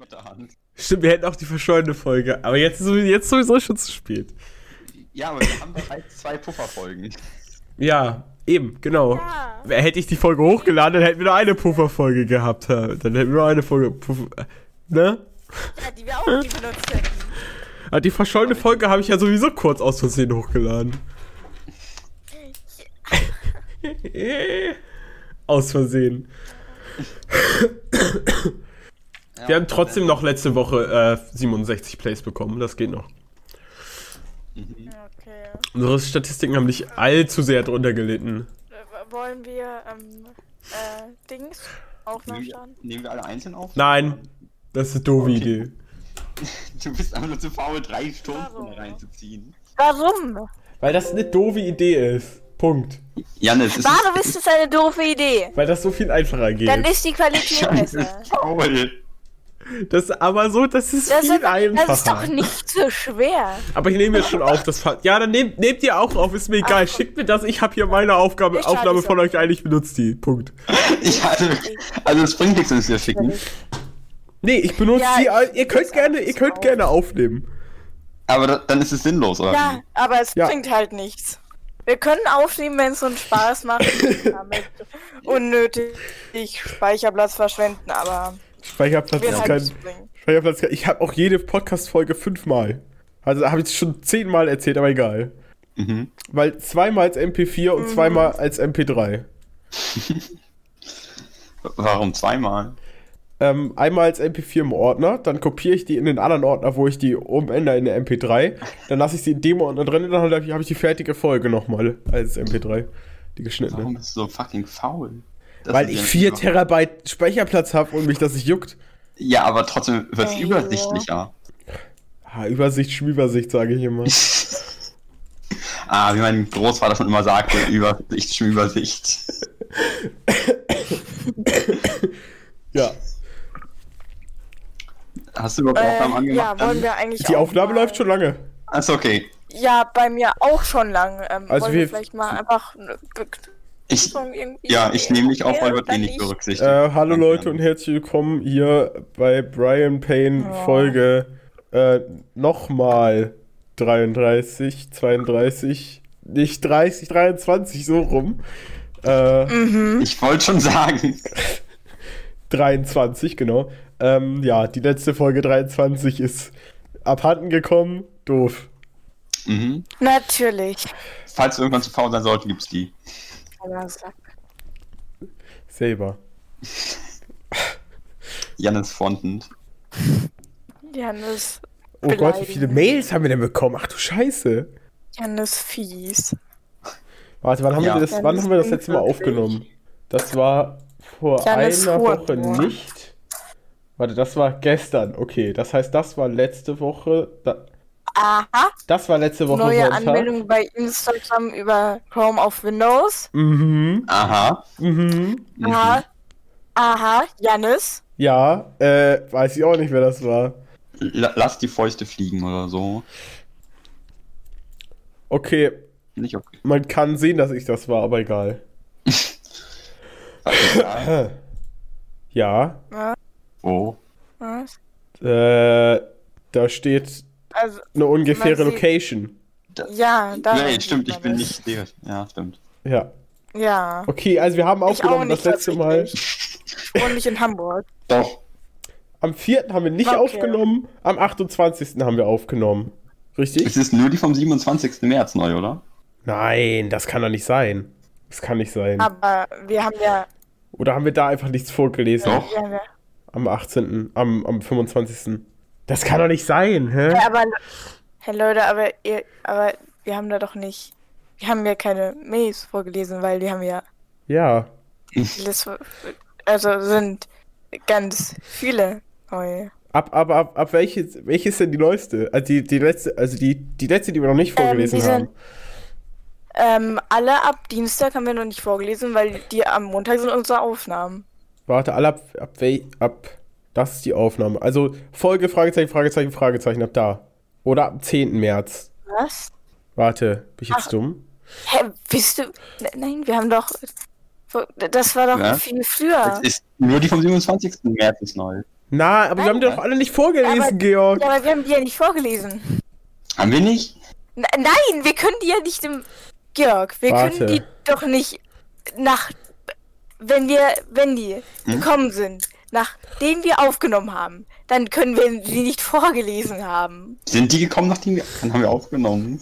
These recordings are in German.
spontan. Stimmt, wir hätten auch die verschollene Folge. Aber jetzt ist sowieso, jetzt sowieso schon zu spät. Ja, aber wir haben bereits zwei Pufferfolgen. Ja, eben, genau. Ja. Hätte ich die Folge hochgeladen, dann hätten wir nur eine Pufferfolge gehabt. ja. Dann hätten wir nur eine Folge. Puffer, ne? Ja, die wir auch nie benutzt hätten. Aber die verschollene Folge habe ich ja sowieso kurz aus Versehen hochgeladen. aus Versehen. Ja, Wir haben trotzdem noch letzte Woche äh, 67 Plays bekommen. Das geht noch. Okay. Unsere Statistiken haben nicht allzu sehr drunter gelitten. Wollen wir, ähm, äh, Dings auch Nehmen nachschauen? wir, nehmen wir alle einzeln auf? Nein, das ist eine doofe Okay. Idee. Du bist einfach nur zu faul, drei Stunden reinzuziehen. Warum? Weil das eine doofe Idee ist. Punkt. Janis, es Warum ist das eine doofe Idee? Weil das so viel einfacher geht. Dann ist die Qualität ist besser. faul. Das aber so, das ist Das viel ist, einfacher. das ist doch nicht so schwer. Aber ich nehme jetzt schon auf, das Fa- Ja, dann nehmt, nehmt ihr auch auf, ist mir egal. Ach, Schickt mir das, ich habe hier meine Aufgabe, Aufnahme von auf. euch ein, ich benutze die. Punkt. Ich hatte, also es bringt nichts, wenn wir schicken. Nee, ich benutze Ja, die. ich- all- Ihr könnt das gerne, ihr könnt auf. gerne aufnehmen. Aber da, dann ist es sinnlos, oder? Ja, aber es Ja. bringt halt nichts. Wir können aufnehmen, wenn es uns Spaß macht. damit unnötig Speicherplatz verschwenden, aber Speicherplatz ist kein. Speicherplatz. Ich habe auch jede Podcast-Folge fünfmal. Also habe ich es schon zehnmal erzählt, aber egal. Mhm. Weil zweimal als MP4 und zweimal als MP3. Warum zweimal? Ähm, einmal als MP4 im Ordner, dann kopiere ich die in den anderen Ordner, wo ich die umändere in eine MP3. Dann lasse ich sie in dem Ordner drin und dann habe ich, hab ich die fertige Folge nochmal als MP3. Die geschnittene. Warum bist du so fucking faul? Das Weil ist ich ja 4 nicht- Terabyte Speicherplatz habe und mich das nicht juckt. Ja, aber trotzdem wird es übersichtlicher. Ha, Übersicht, Schmübersicht, sage ich immer. Ah, wie mein Großvater schon immer sagte, Übersicht, Schmübersicht. ja. Hast du überhaupt Aufnahmen Äh, angemacht? ja, wollen wir eigentlich Die Aufnahme läuft schon lange. Achso, okay. Ja, bei mir auch schon lang. Ähm, Also wollen wir- wir vielleicht mal einfach Ich, ja, ich nehme dich auf, weil wird eh nicht berücksichtigt. Äh, hallo Leute und herzlich willkommen hier bei Brian Payne Ja. Folge äh, nochmal 33, 32, nicht 30, 23, so rum. Äh, Mhm. Ich wollte schon sagen. 23, genau. Ähm, ja, die letzte Folge 23 ist abhanden gekommen. Doof. Mhm. Natürlich. Falls du irgendwann zu faul sein sollte, gibt's die. Aber sag- Selber. Jannis Frontend. Jannis, Oh Gott, wie viele Beleidigen. Mails haben wir denn bekommen? Ach du Scheiße. Jannis fies. Warte, wann haben, Ja. wir, das, wann haben wir das letzte Mal aufgenommen? Das war vor Jannis einer Huren Woche nur. nicht. Warte, das war gestern. Okay, das heißt, das war letzte Woche. Da, Aha. das war letzte Woche Neue Sonntag. Anmeldung bei Instagram über Chrome auf Windows. Mhm, Aha. mhm. Mhm. Aha. Aha. Jannis. Ja, äh, weiß ich auch nicht, wer das war. La lass die Fäuste fliegen oder so. Okay, Nicht okay. man kann sehen, dass ich das war, aber egal. Ja. Ja, Oh. Was? äh, da steht Also, eine ungefähre Location. ja, da. Nee, stimmt, ich bin nicht der. Ja, stimmt. Ja. Ja. Okay, also wir haben aufgenommen das nicht letzte Mal. Und nicht in Hamburg. Doch. Am 4. haben wir nicht Okay. aufgenommen, am 28. haben wir aufgenommen. Richtig? Es ist nur die vom 27. März neu, oder? Nein, das kann doch nicht sein. Das kann nicht sein. Aber wir haben ja. Oder haben wir da einfach nichts vorgelesen? Doch. Haben ja Am 18., am, am 25. Das kann doch nicht sein, hä? Ja, aber, hey Leute, aber, ihr, aber wir haben da doch nicht, wir haben ja keine Mails vorgelesen, weil die haben ja, Ja. das, also sind ganz viele neue. Ab, aber ab, ab welche, welche ist denn die neueste? Also die, die letzte, also die, die letzte, die wir noch nicht vorgelesen die sind- haben. Ähm, alle ab Dienstag haben wir noch nicht vorgelesen, weil die am Montag sind unsere Aufnahmen. Warte, alle ab, ab, ab, das ist die Aufnahme. Also Folge, Fragezeichen, Fragezeichen, Fragezeichen, ab da. Oder ab 10. März. Was? Warte, bin ich jetzt Ach. dumm? Hä, bist du, Ne- nein, wir haben doch, das war doch Ja? viel früher. Es ist nur die vom 27. März ist neu. Na, aber wir haben die doch alle nicht vorgelesen, Aber- Georg. Ja, aber wir haben die ja nicht vorgelesen. Haben wir nicht? N nein, wir können die ja nicht im. Georg, wir Warte. können die doch nicht nach. Wenn wir, wenn die Hm? gekommen sind, nachdem wir aufgenommen haben, dann können wir sie nicht vorgelesen haben. Sind die gekommen, nachdem wir. Dann haben wir aufgenommen.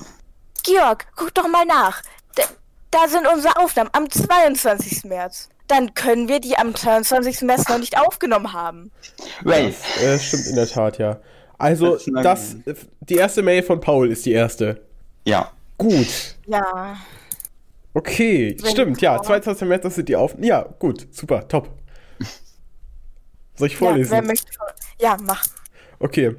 Georg, guck doch mal nach. Da, da sind unsere Aufnahmen am 22. März. Dann können wir die am 22. März noch nicht aufgenommen haben. Well, Äh, stimmt in der Tat, ja. Also, Das das, die erste Mail von Paul ist die erste. ja. Gut. Ja. Okay, Wenn stimmt, ja. Paul- 22. März, das sind die auf. Ja, gut, super, top. Soll ich ja vorlesen? wer möchte Ja, mach. Okay.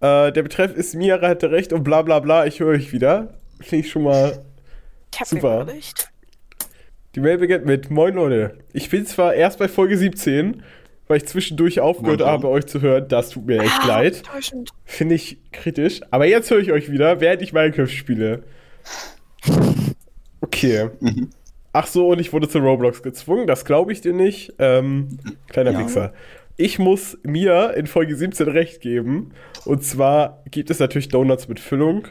Äh, der Betreff ist Mira hatte recht und bla bla bla, ich höre euch wieder. Finde ich schon mal. Ich hab Super. den Bericht. Die Mail beginnt mit Moin Leute. Ich bin zwar erst bei Folge 17, weil ich zwischendurch aufgehört Moin, habe, euch zu hören. Das tut mir echt Ah, leid. enttäuschend. Finde ich kritisch. Aber jetzt höre ich euch wieder, während ich Minecraft spiele. Okay. Mhm. Ach so, und ich wurde zu Roblox gezwungen. Das glaube ich dir nicht. Ähm, kleiner Ja. Wichser. Ich muss mir in Folge 17 recht geben. Und zwar gibt es natürlich Donuts mit Füllung.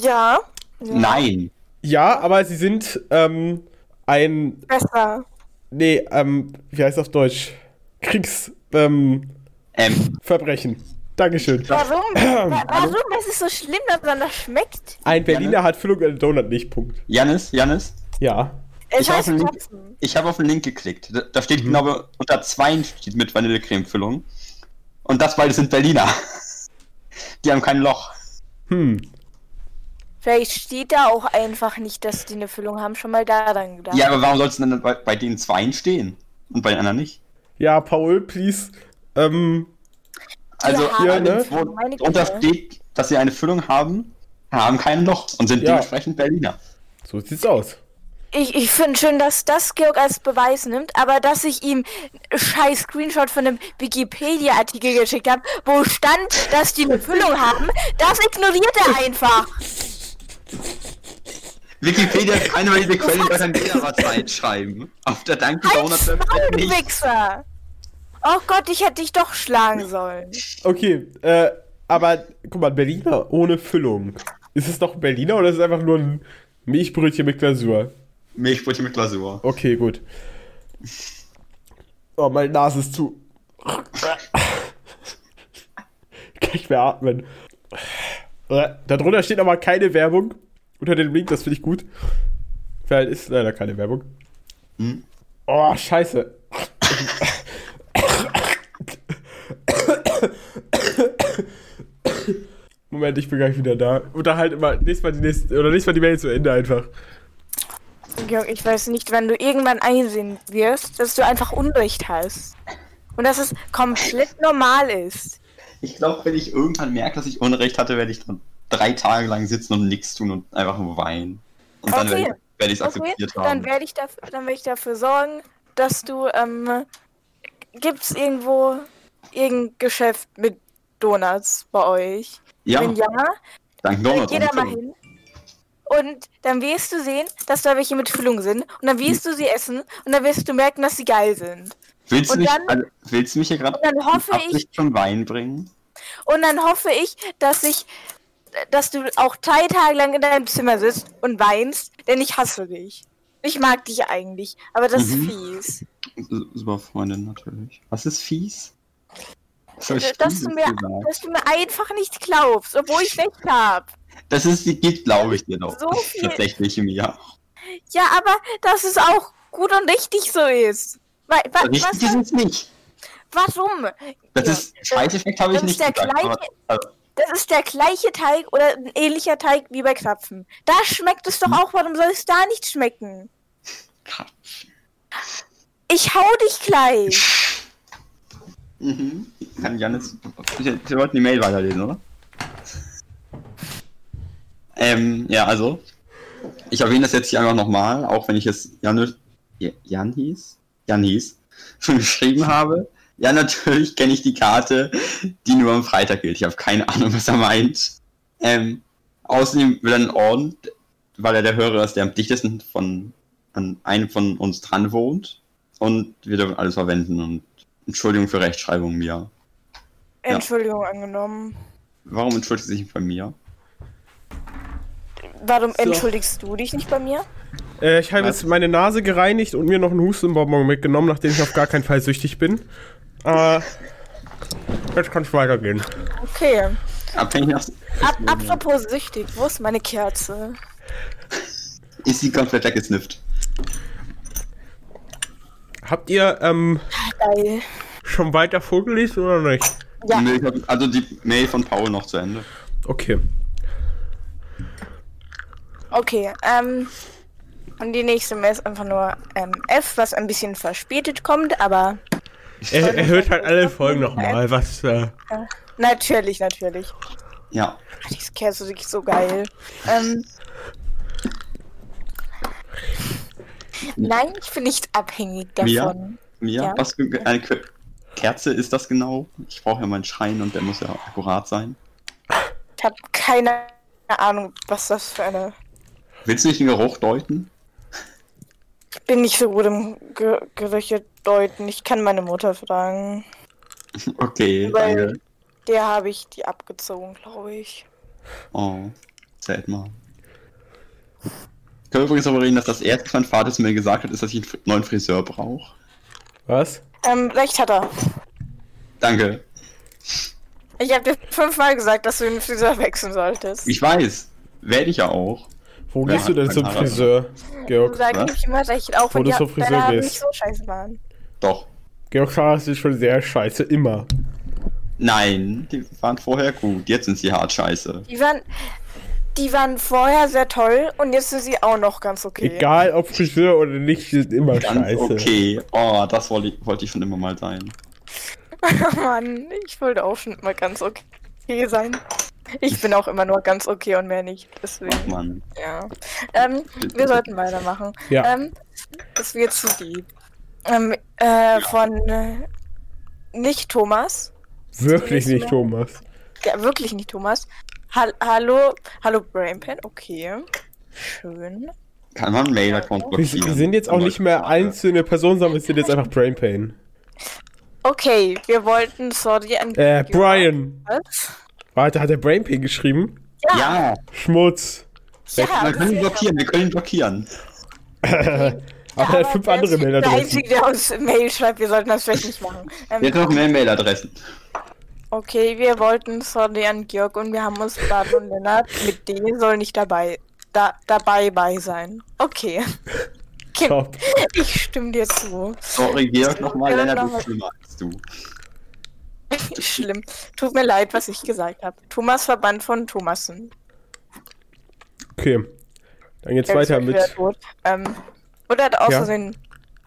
Ja. ja. Nein. Ja, aber sie sind ähm, ein. Besser. Nee, ähm, wie heißt das auf Deutsch? Kriegsverbrechen. Ähm, Ähm, Verbrechen. Dankeschön. Warum? Wa- Warum? Ist so schlimm, dass man das schmeckt? Ein Berliner Janne? hat Füllung, ein Donut nicht. Punkt. Janis, Janis, Ja. Es Ich hab heißt einen Link- ich habe auf den Link geklickt. Da, da steht genau unter zwei steht mit Vanillecreme-Füllung. Und das beide sind Berliner. Die haben kein Loch. Hm. Vielleicht steht da auch einfach nicht, dass die eine Füllung haben. Schon mal daran gedacht. Ja, aber warum sollst du denn bei, bei den zweien stehen? Und bei den anderen nicht? Ja, Paul, please. Ähm, Also, Ja, bei ne? den, drunter steht, dass sie eine Füllung haben, haben kein Loch und sind Ja. dementsprechend Berliner. so sieht's aus. Ich, ich finde schön, dass das Georg als Beweis nimmt, aber dass ich ihm einen scheiß Screenshot von einem Wikipedia-Artikel geschickt habe, wo stand, dass die eine Füllung haben, das ignoriert er einfach. Wikipedia ist keine valide Quelle, die kann jeder Zeit schreiben. Auf der Danke Ein Donut Website nicht. Wichser. Oh Gott, ich hätte dich doch schlagen sollen. Okay, äh, aber guck mal, Berliner ohne Füllung. Ist es doch Berliner oder ist es einfach nur ein Milchbrötchen mit Glasur? Milchbrötchen mit Glasur. Okay, gut. Oh, meine Nase ist zu. Ich kann nicht mehr atmen. Darunter steht aber keine Werbung. Unter dem Link, das finde ich gut. Weil ist leider keine Werbung. Hm? Oh, scheiße. Moment, ich bin gleich wieder da. Unterhalte mal, lest mal die nächste, oder lest mal die Mail zu Ende einfach. Georg, ich weiß nicht, wann du irgendwann einsehen wirst, dass du einfach Unrecht hast. Und dass es komplett normal ist. Ich glaube, wenn ich irgendwann merke, dass ich Unrecht hatte, werde ich dann drei Tage lang sitzen und nichts tun und einfach nur weinen. Und dann Okay. werde ich es Okay, akzeptiert dann haben. werde ich, dafür, dann werde ich dafür sorgen, dass du, ähm, gibt's irgendwo irgendein Geschäft mit Donuts bei euch? Ja, Wenn ja, dank dann Donut. geh da mal hin. Und dann wirst du sehen, dass da welche mit Füllung sind. Und dann wirst du sie essen. Und dann wirst du merken, dass sie geil sind. Willst du, und mich, dann- also, willst du mich hier gerade und dann hoffe ich- Absicht zum Wein bringen? Und dann hoffe ich, dass ich, dass du auch drei Tage lang in deinem Zimmer sitzt und weinst, denn ich hasse dich. Ich mag dich eigentlich, aber das Mhm. ist fies. Super Freundin natürlich. Was ist fies? Ich Dass du, mir, dass du mir einfach nicht glaubst, obwohl ich recht habe. Das ist, die geht, glaube ich dir doch. So viel- Tatsächlich im Jahr. Ja, aber dass es auch gut und richtig so ist. Wa wa Richtig ist es nicht. warum? Das Ja, ist, Scheißeffekt habe ich nicht der gesagt. aber- gleiche- also, Das ist der gleiche Teig oder ein ähnlicher Teig wie bei Krapfen. Da schmeckt es doch Hm. auch, warum soll es da nicht schmecken? Krapfen. Ich hau dich gleich. Mhm. Kann Janis. Sie wollten die Mail weiterlesen, oder? Ähm, ja, also. Ich erwähne das jetzt hier einfach nochmal, auch wenn ich es Jan, Jan hieß? Jan hieß, schon geschrieben habe. Ja, natürlich kenne ich die Karte, die nur am Freitag gilt. Ich habe keine Ahnung, was er meint. Ähm, außerdem will er einen Orden, weil er der Hörer ist, der am dichtesten von an einem von uns dran wohnt. Und wir dürfen alles verwenden und Entschuldigung für Rechtschreibung, Mia. Entschuldigung angenommen. Warum entschuldigt sie sich bei mir? Warum So. entschuldigst du dich nicht bei mir? Äh, ich habe jetzt meine Nase gereinigt und mir noch einen Hustenbonbon mitgenommen, nachdem ich auf gar keinen Fall süchtig bin. Äh, jetzt kann es weitergehen. Okay. Abhängig. Ab, apropos süchtig, wo ist meine Kerze? Ist sie komplett weggesnifft? Habt ihr ähm, Geil. schon weiter vorgelesen oder nicht? Ja, Nee, ich hab, also die Mail von Paul noch zu Ende. Okay. Okay. Ähm, und die nächste Mail ist einfach nur ähm, F, was ein bisschen verspätet kommt, aber Er, er hört halt alle Folgen nochmal, was. Äh, natürlich, natürlich. Ja. Ach, Diese Kerze ist wirklich so geil. Ähm, nein, ich bin nicht abhängig Mia? davon. Mia, Ja. was für eine Ke- Kerze ist das genau? Ich brauche ja meinen Schein und der muss ja akkurat sein. Ich habe keine Ahnung, was das für eine. Willst du nicht den Geruch deuten? Ich bin nicht so gut im Ge Gerüche deuten. Ich kann meine Mutter fragen. Okay, Weil danke. der habe ich die abgezogen, glaube ich. Oh, zählt mal. Können wir übrigens darüber reden, dass das erste, was mein Vater zu mir gesagt hat, ist, dass ich einen neuen Friseur brauche. was? Ähm, recht hat er. Danke. Ich habe dir fünfmal gesagt, dass du den Friseur wechseln solltest. Ich weiß. Werde ich ja auch. Wo Ja, gehst du denn zum. Friseur, Georg? Sag was? ich immer recht, auch Wo wenn du die zum Friseur gehst. nicht so scheiße waren. Doch. Georg Haare ist schon sehr scheiße, immer. Nein, die waren vorher gut. Jetzt sind sie hart scheiße. Die waren, die waren vorher sehr toll und jetzt sind sie auch noch ganz okay. Egal ob Friseur oder nicht, die sind immer Ganz scheiße. okay. Oh, das wollte ich, wollte ich schon immer mal sein. Mann, ich wollte auch schon immer ganz okay sein. Ich bin auch immer nur ganz okay und mehr nicht. Deswegen, Ach Mann. ja. Ähm, wir sollten weitermachen. Ja. Ähm, es wird zu deep. Ähm, äh, von äh, nicht Thomas. Wirklich nicht, Mail. Thomas. Ja, wirklich nicht Thomas. Hall hallo, hallo Brainpan, okay. Schön. Kann man Mail-Account Wir, blockieren? wir sind jetzt auch nicht mehr einzelne Personen, sondern wir sind jetzt einfach Brain Pain. Okay, wir wollten sorry an. Äh, Brian. Was? Warte, hat er Brain Pain geschrieben? Ja, Schmutz. Ja, wir können ihn blockieren, wir können ihn blockieren. Aber er hat fünf der andere ist Der Mailadressen. Einzige, der uns Mail schreibt, wir sollten das vielleicht nicht machen. Wir Ähm, hätten noch mehr Mailadressen. okay, wir wollten sorry an Georg und wir haben uns Bart und Lennart mit denen soll nicht dabei da, dabei bei sein. Okay. Top. Ich stimme dir zu. Sorry, Georg, nochmal, Lennart ist schlimmer als du. Schlimm. Tut mir leid, was ich gesagt habe. Thomas Verband von Thomassen. Okay. Dann geht's Der weiter mit. Ähm, oder hat aus Ja. Versehen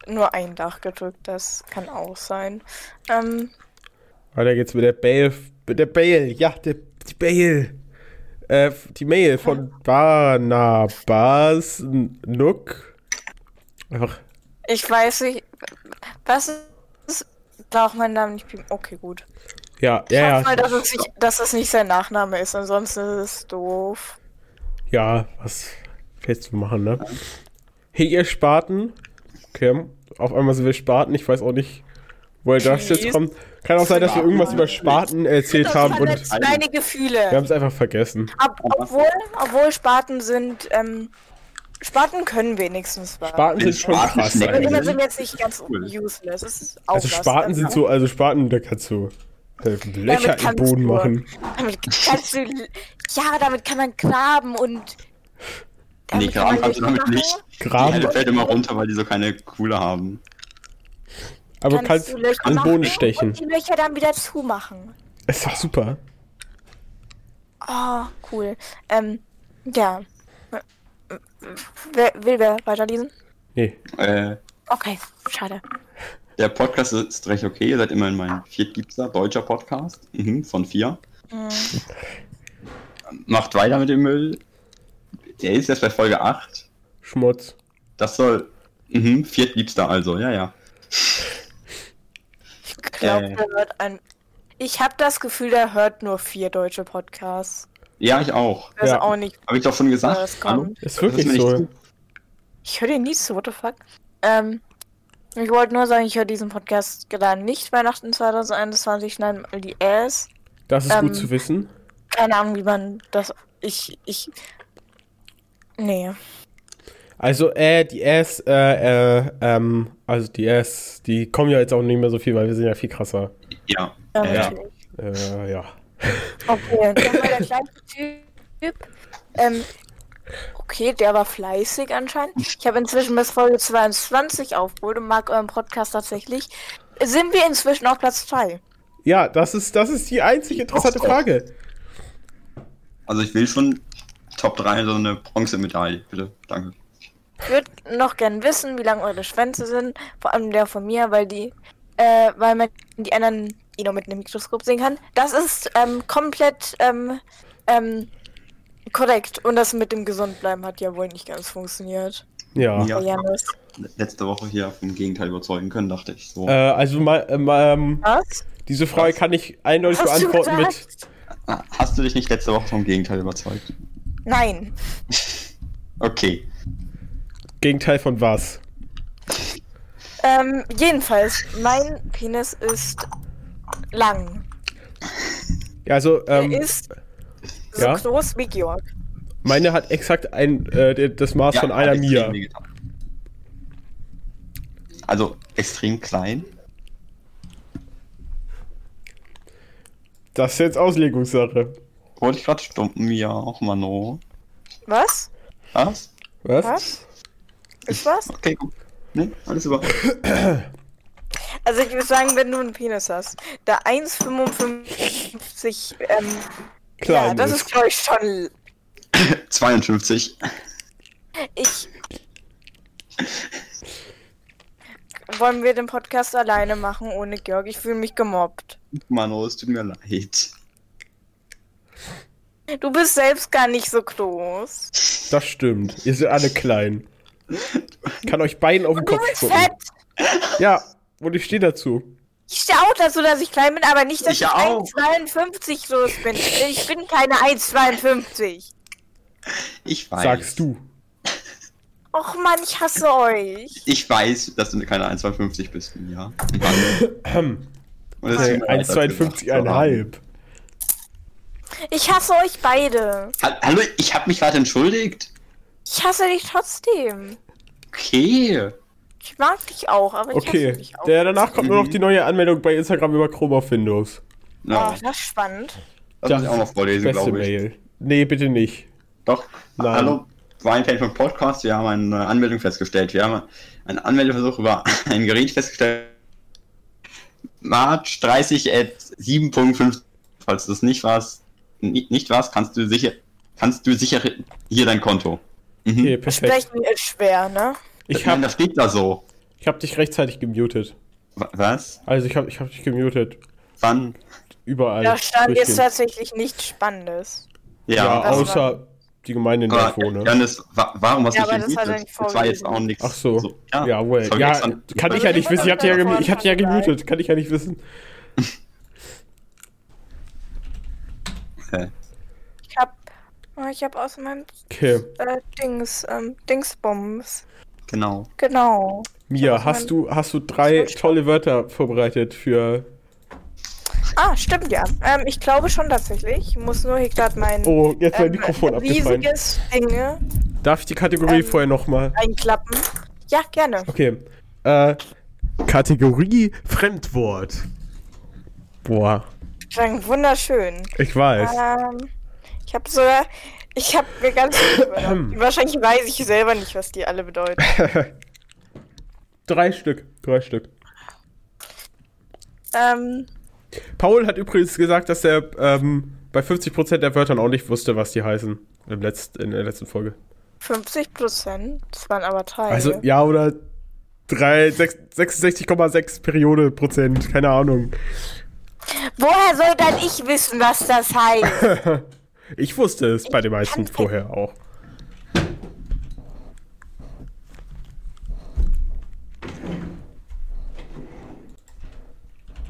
nur ein Dach gedrückt, das kann auch sein. Ähm, Weiter geht's mit der Bale. Mit der Bale. Ja, der, die Bale. Äh, die Mail von Barnabas Nook. Einfach. ich weiß nicht. Was Braucht mein Name nicht. piepen? Okay, gut. Ja, Ich ja, hoffe mal, ja. dass es, nicht, dass es nicht sein Nachname ist, ansonsten ist es doof. Ja, was willst du machen, ne? Hey, ihr Spaten. Okay, auf einmal sind wir Spaten. Ich weiß auch nicht, woher das jetzt kommt. Kann auch sein, dass wir irgendwas über Spaten erzählt haben und wir deine Gefühle. haben es einfach vergessen. Ob, obwohl, obwohl Spaten sind, ähm, Spaten können wenigstens was. Spaten sind schon Spaten krass Spaten eigentlich. sind jetzt nicht ganz Cool. useless. Es ist auch Also. Spaten sind so, also Spaten, da kannst du äh, Löcher im kannst Boden du- machen. Damit kannst du. Ja, damit kann man graben und. Nee, damit kann graben kannst du damit nicht. Die Graben, Hälfte fällt immer runter, weil die so keine Kuhle haben. aber kannst du Löcher an den machen Boden stechen. Und die Löcher dann wieder zumachen. Ist doch super. Oh, cool. Ähm, ja. Wer, will wer weiterlesen? Nee. Äh, Okay, schade. der Podcast ist recht okay. Ihr seid immerhin mein viertliebster deutscher Podcast. Mhm, von vier. Hm. Macht weiter mit dem Müll. Der ist jetzt bei Folge 8. Schmutz. Das soll. Mhm, viertliebster also, ja, ja. Ich glaube, Äh. der hört ein. Ich habe das Gefühl, der hört nur vier deutsche Podcasts. Ja, ich auch. Also Ja. auch nicht. Habe ich doch schon gesagt. Das kommt. Ist wirklich nicht so. zu- Ich höre den nie so, what the fuck? Ähm, Ich wollte nur sagen, ich höre diesen Podcast gerade nicht Weihnachten 2021 schneiden, weil die Ass. Das ist Ähm, gut zu wissen. Keine Ahnung, wie man das. Ich. Ich. Nee. Also, äh, die S, äh, äh, ähm, also die S, die kommen ja jetzt auch nicht mehr so viel, weil wir sind ja viel krasser. Ja. Ja, Ja. natürlich. Äh, ja. Okay, dann war der kleine Typ. Ähm, okay, der war fleißig anscheinend. Ich habe inzwischen bis Folge 22 aufgeholt und mag euren Podcast tatsächlich. Sind wir inzwischen auf Platz 2? Ja, das ist, das ist die einzig interessante. Frage. Also ich will schon Top 3 so eine Bronzemedaille, bitte. Danke. Ich würde noch gern wissen, wie lang eure Schwänze sind. Vor allem der von mir, weil die, äh, weil man die anderen eh nur mit einem Mikroskop sehen kann. Das ist ähm, komplett ähm, ähm, korrekt. Und das mit dem Gesundbleiben hat ja wohl nicht ganz funktioniert. Ja. Ja. Letzte Woche hier vom Gegenteil überzeugen können, dachte ich. So. Äh, also mal, ähm, Was? diese Frage kann ich eindeutig Hast beantworten mit. Ah, Hast du dich nicht letzte Woche vom Gegenteil überzeugt? Nein. Okay. Gegenteil von was? Ähm, jedenfalls, mein Penis ist lang. Ja, also, ähm, er ist so ja? groß wie Georg. meine hat exakt ein, äh, das Maß von hat einer Mia. Also extrem klein. Das ist jetzt Auslegungssache. Wollte ich gerade stumpen, Mia, auch mal no. Was? Was? Was? Was? Ist was? Okay, gut. Ne, alles über. Also ich würde sagen, wenn du einen Penis hast, der 1,55 ähm, Klein ja, das ist. glaube ich schon 52. ich wollen wir den Podcast alleine machen ohne Georg? Ich fühle mich gemobbt. Mano, es tut mir leid. Du bist selbst gar nicht so groß. Das stimmt. Ihr seid alle klein. Ich kann euch beiden auf den Du Kopf bist spucken. fett. Ja, und ich stehe dazu. Ich stehe auch dazu, dass ich klein bin, aber nicht, dass Ich ich, auch. 1,52 groß bin. Ich bin keine 1,52. Ich weiß. Sagst du. Och Mann, ich hasse euch. Ich weiß, dass du keine 1,52 bist. Ahem. Und das so haben. 1,52,5. Ich hasse euch beide. Ha- Hallo, ich habe mich gerade entschuldigt. Ich hasse dich trotzdem. Okay. Ich mag dich auch, aber ich hasse Okay, dich auch. der, danach kommt nur noch die neue Anmeldung bei Instagram über Chrome auf Windows. Ja, Oh, das ist spannend. das muss ich auch noch vorlesen, Beste glaube ich. Mail. Nee, bitte nicht. Doch. Nein. Hallo, Weinfan vom Podcast. Wir haben eine Anmeldung festgestellt. Wir haben einen Anmeldeversuch über ein Gerät festgestellt. March 30 at 7.5. Falls du das nicht warst, ni- nicht warst, kannst du sicher, kannst du sicher hier dein Konto. Mhm. Okay, perfekt. Sprechen ist schwer, ne? Ich Nein, hab, das steht da so. ich hab dich rechtzeitig gemutet. Wa- Was? Also ich hab, ich hab dich gemutet. Wann? Überall. Da stand jetzt tatsächlich nichts Spannendes. Ja, Ja, das außer die Gemeinde aber Info, ne? Janis, wa warum hast du Ja, dich das gemutet? nicht Das war jetzt auch nichts. Ach so. Ja, well. das hab ich Ja, kann ich ja nicht wissen. Ich hab dich ja, gemu- ich dich ja gemutet. Kann ich ja nicht wissen. Okay. Ich hab. oh, Ich hab aus meinem Okay. äh, Dings, ähm, Dingsbums. Genau. Genau. Mia, hast du, hast du drei tolle Wörter vorbereitet für. Ah, stimmt ja. Ähm, ich glaube schon tatsächlich. Ich muss nur hier gerade mein Oh, jetzt mein ähm, Mikrofon abgefallen. riesiges Dinge Darf ich die Kategorie Ähm, vorher nochmal? einklappen. Ja, gerne. Okay. Äh, Kategorie Fremdwort. Boah, Klang wunderschön. ich weiß. Ähm, ich habe sogar. Ich habe mir ganz Wahrscheinlich weiß ich selber nicht, was die alle bedeuten. Drei Stück. Drei Stück. ähm, Paul hat übrigens gesagt, dass er ähm, bei 50% der Wörtern auch nicht wusste, was die heißen. Im Letzt, in der letzten Folge. 50 Prozent. Das waren aber drei. Also, ja, oder drei- sechs- 66,6 Periode Prozent. Keine Ahnung. Woher soll dann ich wissen, was das heißt? Ich wusste es bei den meisten vorher auch.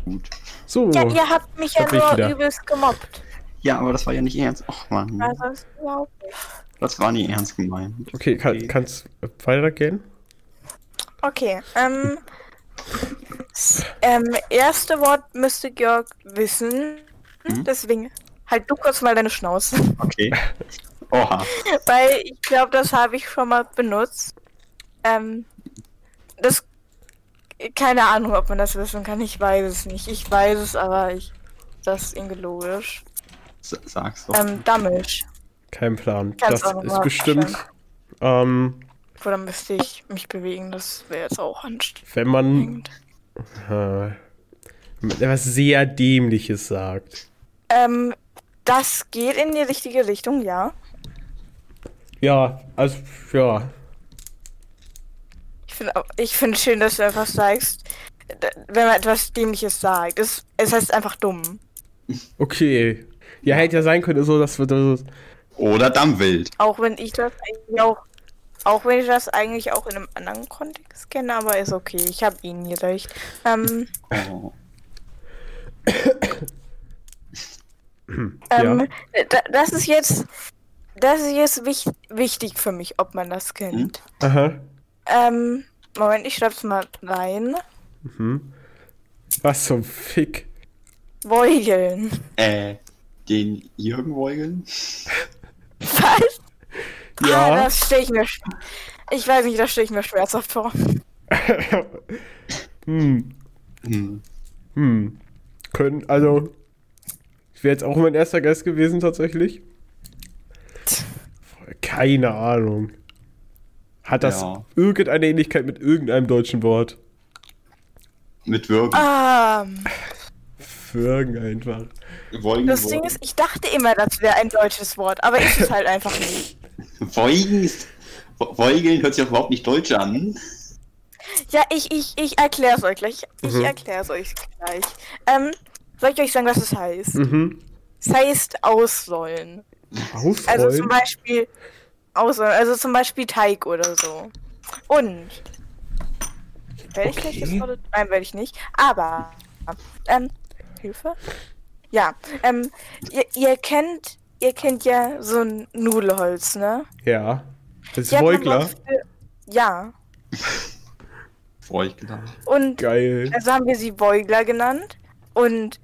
Gut. So, Ja, ihr habt mich ja ich nur wieder. übelst gemobbt. Ja, aber das war ja nicht ernst. Ach man, Also nicht. das war nie ernst gemeint. okay, kann, kannst weitergehen? Okay, ähm, Das ähm, erste Wort müsste Georg wissen. Mhm. Deswegen halt du kurz mal deine Schnauze. Okay. Oha. Weil ich glaube, das habe ich schon mal benutzt. Ähm, das. Keine Ahnung, ob man das wissen kann. Ich weiß es nicht. Ich weiß es, aber ich. Das ist irgendwie logisch. S sag's doch. Ähm, Dammisch. Kein Plan. Kannst das ist bestimmt, ähm, Oder müsste ich mich bewegen? Das wäre jetzt auch anstrengend. wenn man äh, etwas sehr Dämliches sagt. Ähm, das geht in die richtige Richtung, ja. Ja, also, ja. Ich finde ich find schön, dass du einfach sagst, wenn man etwas Dämliches sagt. Es, es heißt einfach dumm. Okay. Ja, hätte ja sein können, so, dass wir das. Oder Dammwild. Auch wenn ich das eigentlich auch. Auch wenn ich das eigentlich auch in einem anderen Kontext kenne, aber ist okay. Ich habe ihn hier recht. Ähm, Oh. ähm, da, das ist jetzt. Das ist jetzt wich wichtig für mich, ob man das kennt. Aha. Ähm, Moment, ich schreib's mal rein. Was zum Fick. Beugeln. Äh, den Jürgen Beugeln? Was? Ja. Ah, das stelle ich mir. Ich weiß nicht, das stelle ich mir schmerzhaft vor. Hm. Hm. Hm. Können, also. Ich wäre jetzt auch mein erster Gast gewesen, tatsächlich. Keine Ahnung. Hat das Ja. irgendeine Ähnlichkeit mit irgendeinem deutschen Wort? Mit Würgen. Ah, Würgen einfach. Beugen, das Ding ist, ich dachte immer, das wäre ein deutsches Wort, aber ist es halt einfach nicht. Ist. Beugeln hört sich auch überhaupt nicht deutsch an. Ja, ich, ich, ich erkläre es euch gleich. Ich Mhm. erkläre es euch gleich. Ähm, soll ich euch sagen, was es heißt? Mhm. Es heißt ausrollen. Ausrollen? Also zum Beispiel ausrollen, also zum Beispiel Teig oder so. Und werde ich gleich das Okay. Wort? Nein, werde ich nicht. Aber ähm, Hilfe? Ja, ähm, ihr, ihr kennt, ihr kennt ja so ein Nudelholz, ne? ja. Das ist Beugler. Ja. Beugler. Und Geil. also haben wir sie Beugler genannt. Und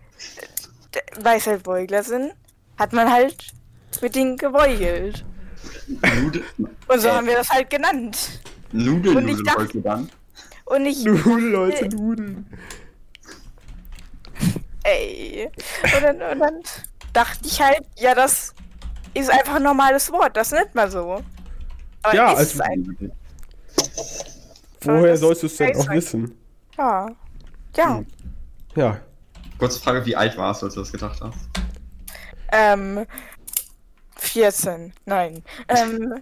es halt Beugler sind, hat man halt mit denen gebeugelt. Nudel. Und so Äh. haben wir das halt genannt. Nudeln, Und ich Nudeln, dachte- dann. Und ich. Nudeln, Leute, Nudeln. Ey. Und dann, und dann dachte ich halt, ja, das ist einfach ein normales Wort, das nennt man so. Aber Ja, ist also-. Woher sollst du es denn weiß auch wissen? Ja. Ja. Hm. Ja. Kurze Frage, wie alt warst du, als du das gedacht hast? Ähm. 14. Nein. Ähm.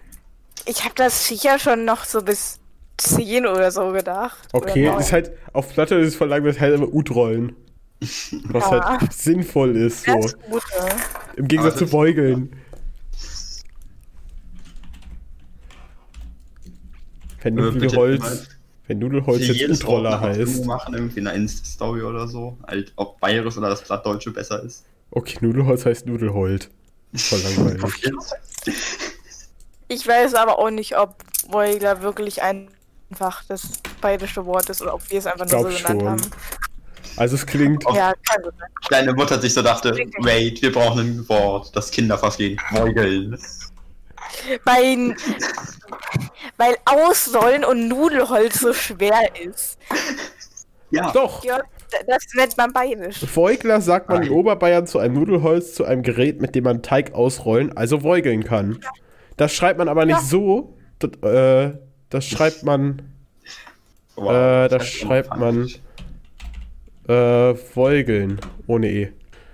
Ich habe das sicher schon noch so bis 10 oder so gedacht. Okay, ist halt, auf Platte ist es verlangt, das heißt aber Utrollen. Was Ja. halt sinnvoll ist, so. ist gut, ne? Im Gegensatz zu Beugeln. Äh, mal Nudelholz, wenn Nudelholz jetzt Utroller eine heißt. machen, irgendwie in einer Insta-Story oder so. Halt, ob bayerisch oder das Plattdeutsche besser ist. Okay, Nudelholz heißt Nudelhold. Voll langweilig. Ich weiß aber auch nicht, ob Beugler wirklich einfach das bayerische Wort ist oder ob wir es einfach nur Glaub so genannt haben. Also es klingt, Ja, kann sein. Deine Mutter sich so dachte, wait, wir brauchen ein Wort, das Kinder verstehen. Beugeln. Weil, weil Ausrollen und Nudelholz so schwer ist. Ja. doch. Ja, das nennt man bayerisch. Voigler sagt man in. Oberbayern zu einem Nudelholz, zu einem Gerät, mit dem man Teig ausrollen, also voigeln kann. Das schreibt man aber nicht Ja. so. Das, äh, das schreibt man Wow, Äh, das schreibt man- äh, voigeln. Ohne E.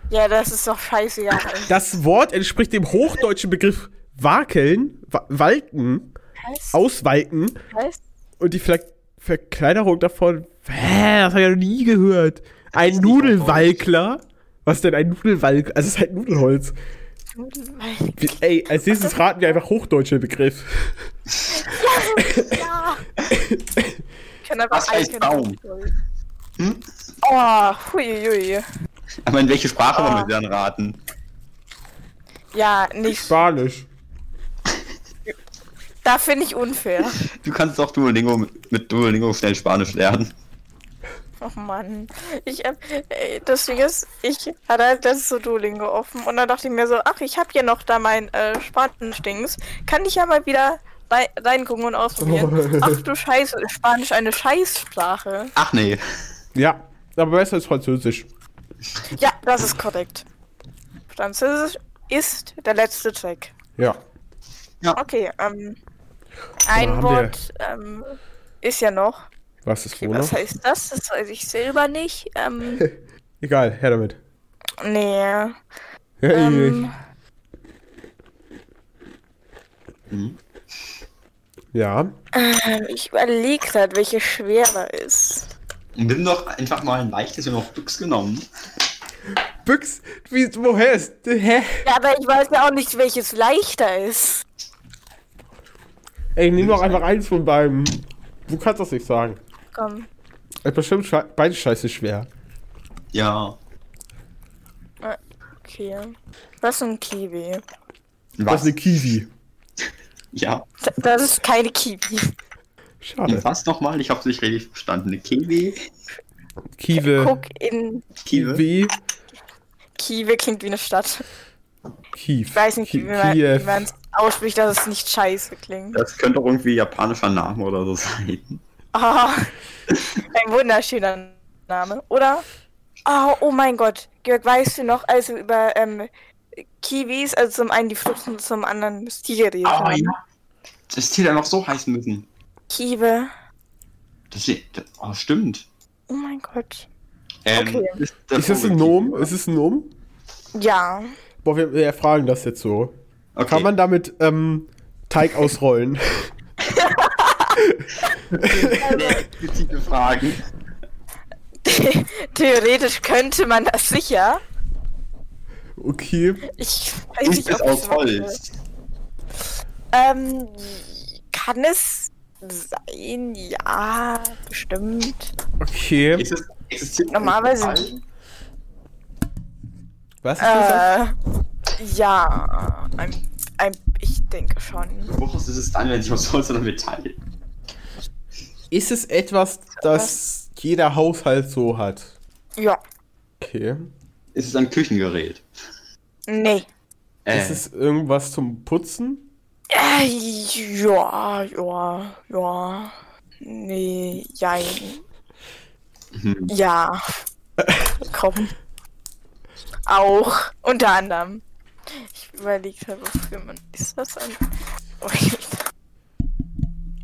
Ja, das ist doch scheißegal. Das Wort entspricht dem hochdeutschen Begriff wakeln, wa walken, Was? auswalken Was? und die Ver Verkleinerung davon. Hä, das habe ich ja noch nie gehört. Ein Nudelwalkler. Was denn ein Nudelwalk? Also es ist halt Nudelholz. Wie, ey, als nächstes raten wir einfach hochdeutsche Begriff. Ja. Ich kann einfach Was heißt Baum? Hm? Oh, huiuiui. Aber in welche Sprache wollen Ah. wir dann raten? Ja, nicht. Spanisch. Da finde ich unfair. Du kannst doch Duolingo mit, mit Duolingo schnell Spanisch lernen. Oh Mann. Ich hab, ey, das Ding ist, ich hatte halt das so Duolingo offen und dann dachte ich mir so, ach, ich hab ja noch da mein äh, Spanisch-Dings. Kann ich ja mal wieder rei reingucken und ausprobieren. Ach du Scheiße, ist Spanisch eine Scheißsprache. Ach nee. Ja, aber besser als Französisch. Ja, das ist korrekt. Französisch ist der letzte Track. Ja. Okay, ähm, ein Wort ähm, ist ja noch. Was ist wohl Was heißt das? Das weiß ich selber nicht. Ähm, Egal, her damit. nee. Ja, Ähm, Hm. ja. ähm, ich überlege gerade, welche schwerer ist. Nimm doch einfach mal ein leichtes, wir haben auch Büchs genommen. Büchs, wie, woher ist, hä? Ja, aber ich weiß ja auch nicht, welches leichter ist. Ey, nimm doch einfach eins von beiden. Du kannst das nicht sagen. Komm. Ist bestimmt sche beide scheiße schwer. Ja. Okay. Was ist ein Kiwi? Das Was? ist eine Kiwi. Ja. Das ist keine Kiwi. Schade. Was nochmal? Ich hab's nicht richtig verstanden. Eine Kiwi? Kiwi. Guck in. Kiwi? Kiwi. Kiwi klingt wie eine Stadt. Kiew. Ich weiß nicht, wie man Kiew. wie man es ausspricht, dass es nicht scheiße klingt. Das könnte doch irgendwie japanischer Name oder so sein. Ah, ein wunderschöner Name, oder? Oh, oh mein Gott. Georg, weißt du noch, als wir über ähm, Kiwis, also zum einen die Frucht und zum anderen das Tier geredet Oh haben? ja. Das hätte noch so heißen müssen. Kiwi. Das, das, oh, stimmt. Oh mein Gott. Ähm, Okay. Ist, Ist das ein Nom? Ist es ein Nom? Ja. Boah, wir, wir fragen das jetzt so. Okay. Kann man damit ähm, Teig ausrollen? explizite Fragen? Theoretisch könnte man das sicher. Okay. Ich weiß Ist nicht, es ob aus. Holz? Ähm, kann es sein? Ja, bestimmt. Okay. Ist es, Normalerweise es nicht. Was ist das? Äh, ja, ein, ein, ich denke schon. Woraus ist es dann, wenn nicht aus Holz oder Metall? Ist es etwas, das jeder Haushalt so hat? Ja, Okay. Ist es ein Küchengerät? nee. Äh, Ist es irgendwas zum Putzen? Äh, ja, ja, ja. Nee, jein. hm. Ja. Komm. Auch. Unter anderem. Ich überlege halt, wofür man. Ist das ein. Oh,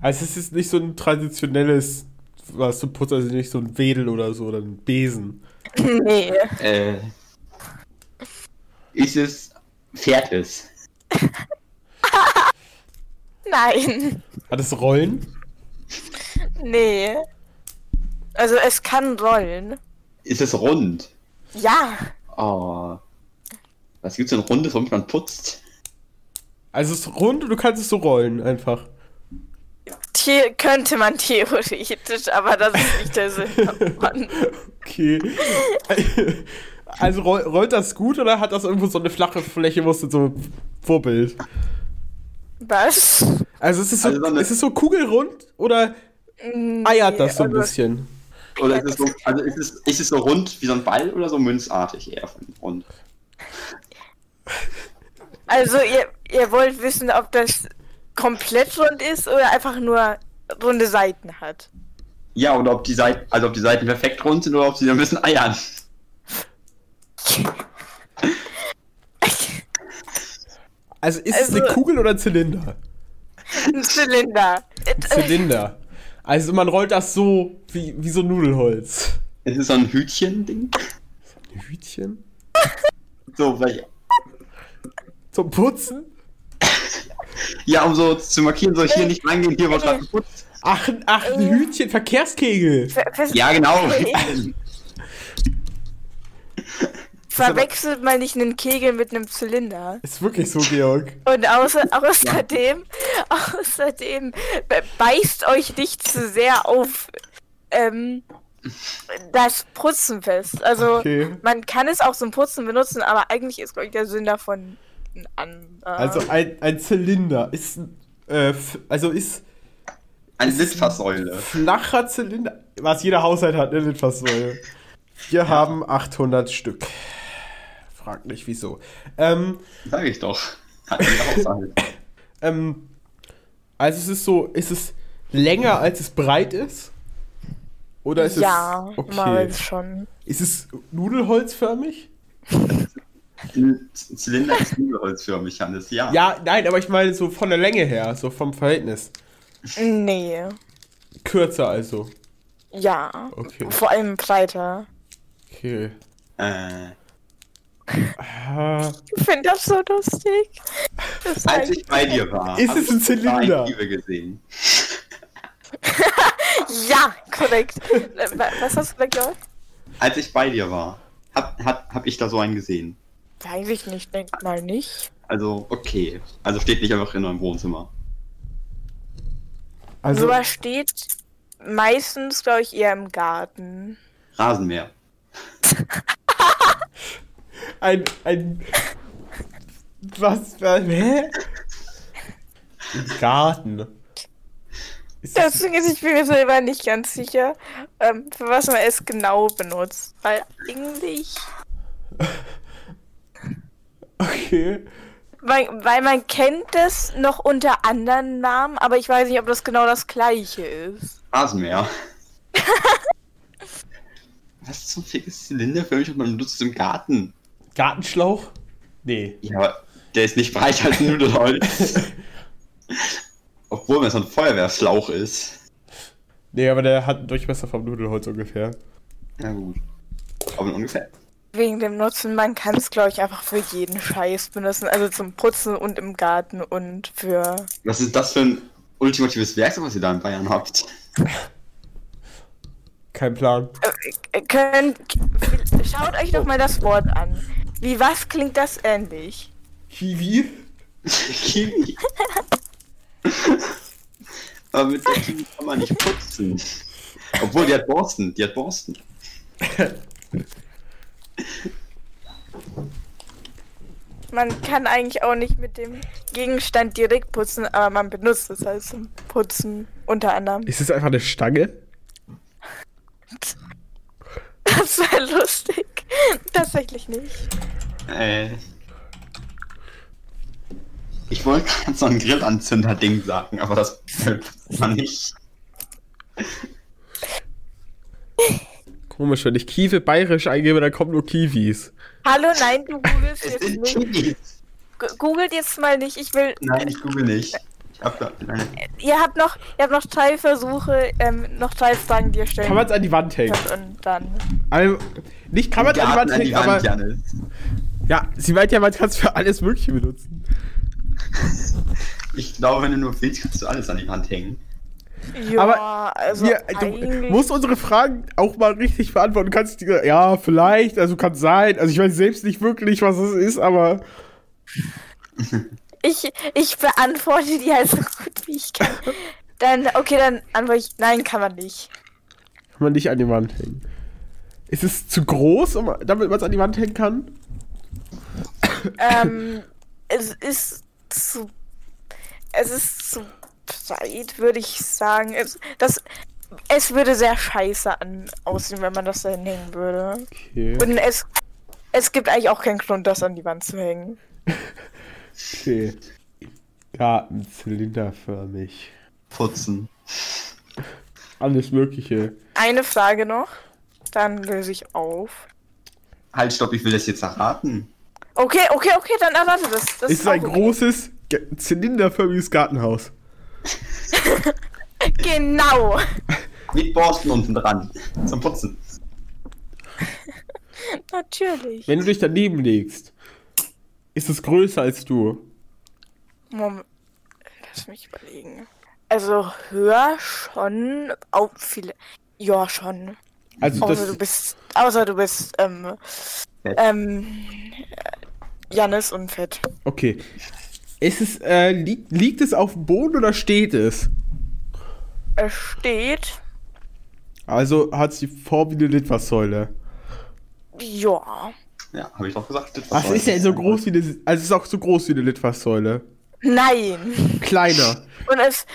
Also es ist nicht so ein traditionelles, was du putzt, also nicht so ein Wedel oder so, oder ein Besen. nee. Äh, ist es, fährt es? Nein. Hat es Rollen? Nee. Also es kann rollen. Ist es rund? Ja. Oh. Was gibt's denn Rundes, womit man putzt? Also es ist rund und du kannst es so rollen einfach. The könnte man theoretisch, aber das ist nicht der Sinn. Okay. Also roll, rollt das gut oder hat das irgendwo so eine flache Fläche, wo es so wubbelt? Was? Also ist es so, Also so ist es so kugelrund oder eiert das so ein also- bisschen? Oder ist es so, also ist es, ist es so rund wie so ein Ball oder so münzartig eher von rund? Also ihr, ihr wollt wissen, ob das komplett rund ist oder einfach nur runde Seiten hat. Ja, oder ob die Seiten, also ob die Seiten perfekt rund sind oder ob sie ein bisschen eiern. Also ist es Also- eine Kugel oder ein Zylinder? Ein Zylinder. Ein Zylinder. Also man rollt das so wie, wie so Nudelholz. Ist es so ein Hütchen-Ding? Ein Hütchen? So, weil, Zum Putzen? ja, um so zu markieren, so hier nicht reingehen, hier wird was geputzt. Ach, ach, ein Hütchen, Verkehrskegel. Ver ver Ja, genau. Verwechselt mal nicht einen Kegel mit einem Zylinder. Ist wirklich so, Georg. Und außer, außerdem, außerdem be- beißt euch nicht zu sehr auf ähm, das Putzen fest. Also Okay. man kann es auch zum Putzen benutzen, aber eigentlich ist glaube ich der Sinn davon ein anderer. Also ein, ein Zylinder ist, äh, also ist, Eine Litfaßsäule. Flacher Zylinder. Was jeder Haushalt hat, eine Litfaßsäule. Wir haben 800 Stück. Frag nicht wieso. Ähm, Sag ich doch. Hat jeder Haushalt. ähm, also es ist so, ist es länger als es breit ist? Oder ist ja, es. Okay. mal schon. Ist es nudelholzförmig? Ein Zylinder ist nudelholzförmig, Hannes, ja. Ja, nein, aber ich meine so von der Länge her, so vom Verhältnis. Nee. Kürzer also. Ja. Okay. Vor allem breiter. Okay. Äh, Ah, Ich finde das so lustig. Das als ich bei dir war, Ist es ein ich Zylinder? Archive gesehen. ja, korrekt. Äh, wa- Was hast du da gesagt? Als ich bei dir war, hab, hab, hab ich da so einen gesehen. Weiß ich nicht, denk mal nicht. Also, okay. Also steht nicht einfach in eurem Wohnzimmer. also, Sowas steht meistens, glaube ich, eher im Garten. Rasenmäher. ein, ein. Was? Hä? Im Garten. Deswegen ist ich bin mir selber nicht ganz sicher, ähm, für was man es genau benutzt. Weil eigentlich, okay. weil, weil man kennt es noch unter anderen Namen, aber ich weiß nicht, ob das genau das gleiche ist. Rasenmäher. Was zum Fick ist Zylinder für mich und man benutzt es im Garten? Gartenschlauch? Nee. Ja, aber der ist nicht breiter als ein Nudelholz. Obwohl, wenn es ein Feuerwehrschlauch ist. Nee, aber der hat einen Durchmesser vom Nudelholz ungefähr. Ja, gut. Aber ungefähr. Wegen dem Nutzen, man kann es, glaube ich, einfach für jeden Scheiß benutzen. Also zum Putzen und im Garten und für. Was ist das für ein ultimatives Werkzeug, was ihr da in Bayern habt? Kein Plan. Äh, könnt, schaut euch doch mal das Wort an. Wie was klingt das ähnlich? Kiwi? Kiwi. Aber mit der Kiwi kann man nicht putzen. Obwohl, die hat Borsten. Die hat Borsten. Man kann eigentlich auch nicht mit dem Gegenstand direkt putzen, aber man benutzt es halt zum Putzen unter anderem. Ist es einfach eine Stange? Das wäre lustig. Tatsächlich nicht. Äh. Ich wollte gerade so ein Grillanzünder-Ding sagen, aber das war nicht. Komisch, wenn ich Kiwi bayerisch eingebe, dann kommen nur Kiwis. Hallo, nein, du googelst jetzt nicht. Kiwis. Googelt jetzt mal nicht. Ich will. Nein, ich google nicht. Ich hab da. Nein. Ihr habt noch, ihr habt noch drei Versuche, ähm, noch drei Fragen, die ihr stellen Kann man es an die Wand hängen? und dann. Also, nicht kann man es an die Wand hängen, aber. Janis. Ja, sie meint ja, man kann es für alles Mögliche benutzen. Ich glaube, wenn du nur willst, kannst du alles an die Wand hängen. Ja, Aber also Wir, du musst unsere Fragen auch mal richtig beantworten. Du kannst ja, vielleicht, also kann sein. Also ich weiß selbst nicht wirklich, was es ist, aber Ich, ich beantworte die halt so gut wie ich kann. Dann, okay, dann antworte ich, nein, kann man nicht. kann man nicht an die Wand hängen. Ist es zu groß, um, damit man es an die Wand hängen kann? ähm, es ist zu, es ist zu breit, würde ich sagen. Es, das, es würde sehr scheiße an, aussehen, wenn man das da hinhängen würde. Okay. Und es, es gibt eigentlich auch keinen Grund, das an die Wand zu hängen. okay. Garten, zylinderförmig. Putzen. Alles Mögliche. Eine Frage noch, dann löse ich auf. Halt, stopp, ich will das jetzt erraten. Okay, okay, okay, dann erwarte das. das ist es ein okay. großes, ge- zylinderförmiges Gartenhaus. Genau. Mit Borsten unten dran. Zum Putzen. Natürlich. Wenn du dich daneben legst, ist es größer als du. Moment. Lass mich überlegen. Also höher schon, auch viele. Ja, schon. Also Außer du bist. Außer du bist, ähm. Ähm. Jannis und Fett. okay. Ist es, äh, liegt, liegt es auf dem Boden oder steht es? Es steht. Also hat es die Form wie eine Litfaßsäule. Ja. Ja, habe ich doch gesagt. Was ist denn so groß wie eine, also es ist auch so groß wie eine Litfaßsäule. Nein. Kleiner. Und es,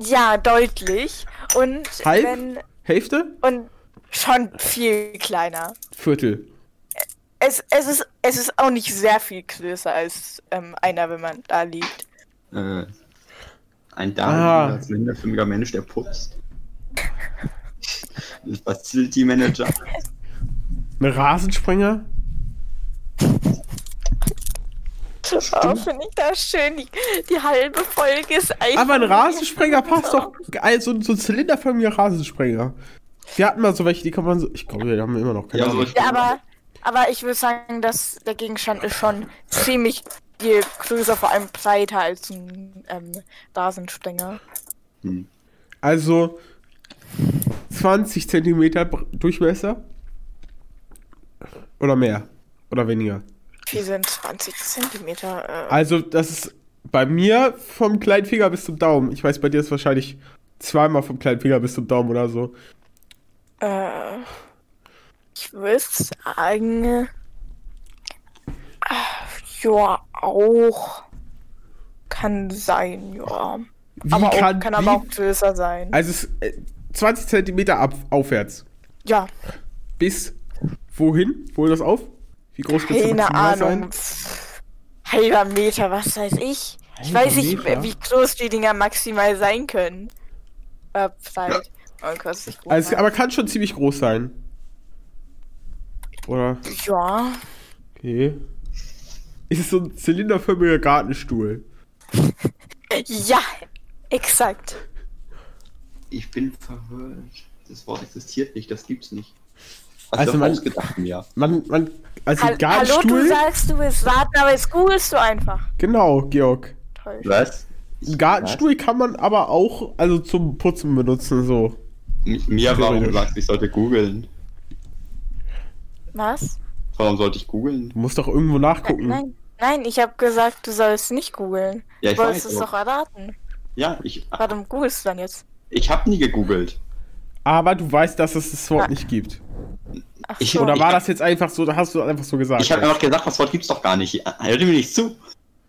ja, deutlich. Und Halb? wenn, Hälfte? und schon viel kleiner. Viertel. Es, es, ist, es ist auch nicht sehr viel größer als ähm, einer, wenn man da liegt. Äh, ein Ah. da zylinderförmiger Mensch, der putzt. Facility Manager. Ein Rasensprenger? Oh, finde ich das schön. Die, die halbe Folge ist einfach. Aber ein Rasensprenger passt doch. Also so ein zylinderförmiger Rasensprenger. Wir hatten mal so welche, die kann man so. Ich glaube, wir haben immer noch keine. Ja, aber, aber ich würde sagen, dass der Gegenstand ist schon ziemlich viel größer, vor allem breiter als ein ähm, Rasensprenger. Hm. Also 20 Zentimeter Durchmesser? Oder mehr? Oder weniger? Wie sind 20 Zentimeter? Äh, Also, das ist bei mir vom kleinen Finger bis zum Daumen. Ich weiß, bei dir ist wahrscheinlich zweimal vom kleinen Finger bis zum Daumen oder so. äh, ich würde sagen. Ja, auch. Kann sein, ja. Wie aber auch, kann, kann wie, aber auch größer sein. Also, es, äh, 20 Zentimeter ab, aufwärts. Ja, Bis wohin? Wo das auf? Wie groß muss keine maximal? Ahnung. Halber Meter, was weiß ich. Ich Halber weiß nicht, Meter? wie groß die Dinger maximal sein können. Äh, vielleicht. Oh, kurz nicht gut Also, aber kann schon ziemlich groß sein. Oder? ja. Okay. Ist es so ein zylinderförmiger Gartenstuhl? Ja, exakt. Ich bin verwirrt. Das Wort existiert nicht, das gibt's nicht. Hast Also du man- mir? Man, man, also Hall ein Hallo, Gartenstuhl. du sagst, du willst raten, aber jetzt googelst du einfach. genau, Georg. Toll. Was? Ein Gartenstuhl kann man aber auch also zum Putzen benutzen, so. M- Mir, warum Theoretisch. sagst du, ich sollte googeln? Was? Warum sollte ich googeln? Du musst doch irgendwo nachgucken. Nein, nein, ich habe gesagt, du sollst nicht googeln. Ja, Du ich wolltest weiß, es doch erraten. Ja, ich, Warum googelst du dann jetzt? ich habe nie gegoogelt. Aber du weißt, dass es das Wort Ah. nicht gibt. Ach Ich- so. Oder Ich- war das jetzt einfach so, da hast du einfach so gesagt? Ich habe einfach gesagt, das Wort gibt's doch gar nicht. Hör mir nicht zu.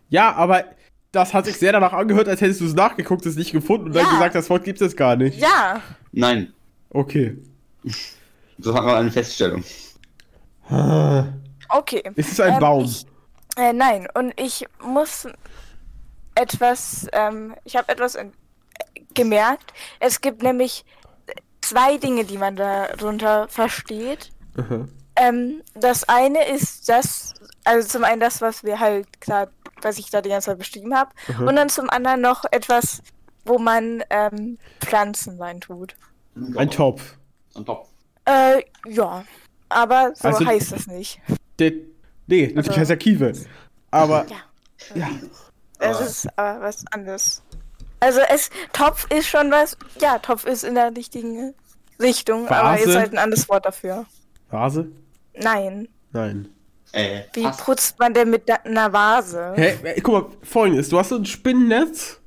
ja, aber das hat sich sehr danach angehört, als hättest du es nachgeguckt, es nicht gefunden und dann Ja. gesagt, das Wort gibt es gar nicht. Ja, Nein, Okay. das war eine Feststellung. Ah. okay. Es ist ein Ähm, Baum. Ich, äh, nein, und ich muss etwas, ähm, ich habe etwas in, gemerkt. Es gibt nämlich zwei Dinge, die man darunter versteht. Ähm, das eine ist das, also zum einen das, was wir halt gerade, was ich da die ganze Zeit beschrieben habe, Mhm. und dann zum anderen noch etwas, wo man ähm, Pflanzen reintut. Ein Topf. Ein Topf. Äh, ja, aber so Also- heißt es nicht. Der, nee, natürlich Also- heißt er Kiewe. Aber, Ja. ja. Es ist aber was anderes. Also es, Topf ist schon was, ja, Topf ist in der richtigen Richtung, aber Vase? ist halt ein anderes Wort dafür. Vase? Nein. Nein. Äh, Wie putzt man denn mit einer Vase? Hä? Äh, Guck mal, folgendes. Du hast so ein Spinnennetz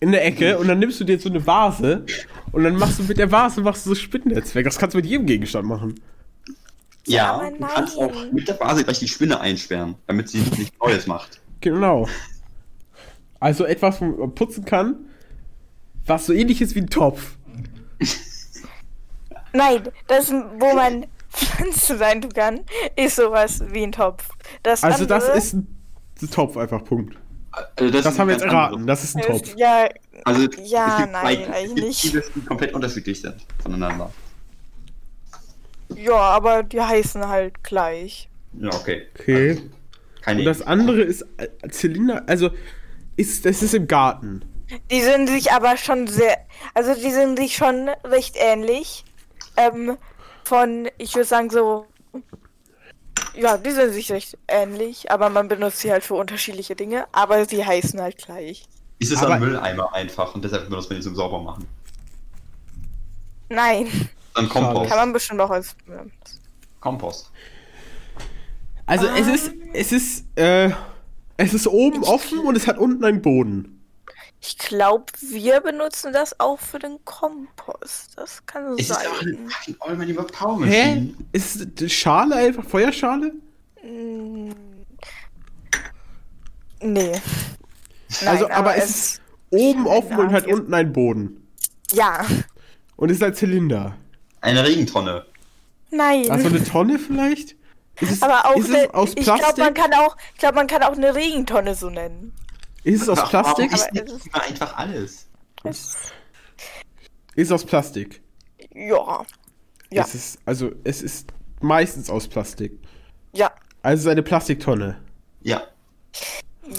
in der Ecke und dann nimmst du dir so eine Vase und dann machst du mit der Vase machst du so Spinnennetz weg. Das kannst du mit jedem Gegenstand machen. Ja, Aber du kannst auch mit der Vase gleich die Spinne einsperren, damit sie nichts Neues macht. Genau. Also etwas, wo man putzen kann, was so ähnlich ist wie ein Topf. Nein, das, wo man Pflanzen reintun kann, ist sowas wie ein Topf. Das Also das andere ist ein, ein Topf einfach, Punkt. Also Das ist haben wir jetzt erraten, das ist ein Topf. ja, Also, Ja, nein, zwei- eigentlich nicht. Die komplett unterschiedlich sind voneinander. Ja, aber die heißen halt gleich. Ja, okay. Okay. Keine Und das andere ist äh, Zylinder, also ist, das ist im Garten. Die sind sich aber schon sehr, also die sind sich schon recht ähnlich. Ähm, von, ich würde sagen so, ja, die sind sich recht ähnlich, aber man benutzt sie halt für unterschiedliche Dinge, aber sie heißen halt gleich. Ist es Aber- ein Mülleimer einfach und deshalb benutzt man ihn zum Saubermachen. Nein, Dann Kompost. kann man bestimmt auch als. Kompost. Also es ist, es ist, äh, es ist oben offen und es hat unten einen Boden. Ich glaube, wir benutzen das auch für den Kompost. Das kann Ist es sein. eine fucking Almighty Power Hä? Ist es die Schale einfach Feuerschale? Mm. Nee. Also, Nein, aber es ist oben offen und hat unten einen Boden. Ja. Und ist ein Zylinder. Eine Regentonne. Nein. Also eine Tonne vielleicht? Ist es, aber auch ist es eine, aus ich glaube, Plastik? man kann auch, ich glaube, man kann auch eine Regentonne so nennen. ist es aus Warum Plastik? ist Aber nicht es ist- immer einfach alles? Es, Ist aus Plastik. ja. Ja. Es ist, also es ist meistens aus Plastik. Ja. Also es ist eine Plastiktonne. Ja.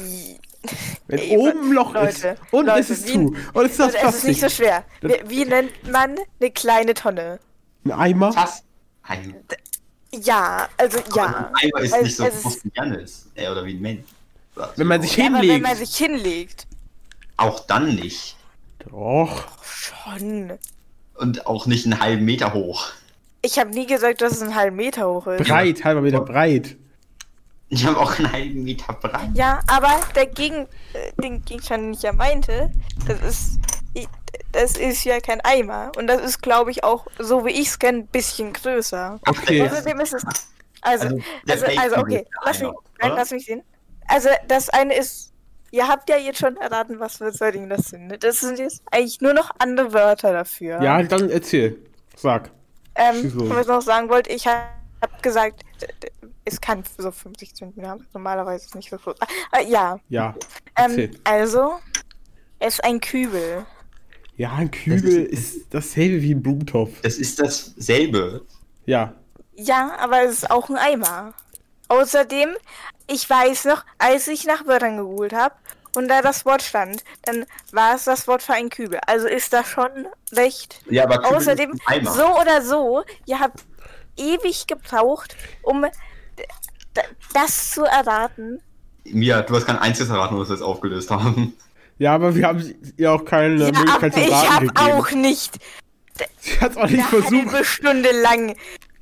Wenn Ey, oben ein Loch Leute, ist und Leute, es ist wie- zu und es ist aus Also, es ist nicht Plastik. so schwer. Wie, wie nennt man eine kleine Tonne? Ein Eimer? Fass. Ein, Ja, also ja. Aber ein Eimer ist Also, nicht so es groß wie Janis. Äh, oder wie ein Mensch. Wenn man sich Ja, aber wenn hinlegt. man sich hinlegt. Auch dann nicht. Doch. Schon. Und auch nicht einen halben Meter hoch. Ich habe nie gesagt, dass es einen halben Meter hoch ist. Breit, halber Meter breit. Ich habe auch einen halben Meter breit. Ja, aber der Gegen, äh, den Gegenstand, den ich ja meinte, das ist, das ist ja kein Eimer. Und das ist, glaube ich, auch, so wie ich es kenne, ein bisschen größer. Okay. Außerdem ist es, also, Also, also, also okay, lass mich, nein, lass mich sehen. Also, das eine ist, ihr habt ja jetzt schon erraten, was für Dinge das sind. ne? Das sind jetzt eigentlich nur noch andere Wörter dafür. Ja, dann erzähl. Sag. Ähm, was ich noch sagen wollte, ich habe hab gesagt, es kann so 50 Zentimeter haben. Normalerweise ist es nicht so groß. Ah, ja, Ja. ähm, also, es ist ein Kübel. Ja, ein Kübel ist dasselbe wie ein Blumentopf. Das ist dasselbe. Ja. Ja, aber es ist auch ein Eimer. Außerdem, ich weiß noch, als ich nach Wörtern gegoogelt habe und da das Wort stand, dann war es das Wort für ein Kübel. Also ist das schon recht. Ja, aber Kübel Außerdem, ist ein Eimer. so oder so, ihr habt ewig gebraucht, um das zu erraten. Mia, du hast kein einziges erraten, was wir jetzt aufgelöst haben. Ja, aber wir haben ihr auch keine Ja, Möglichkeit zu ich raten habe gegeben. auch nicht Sie hat auch nicht eine versucht. halbe Stunde lang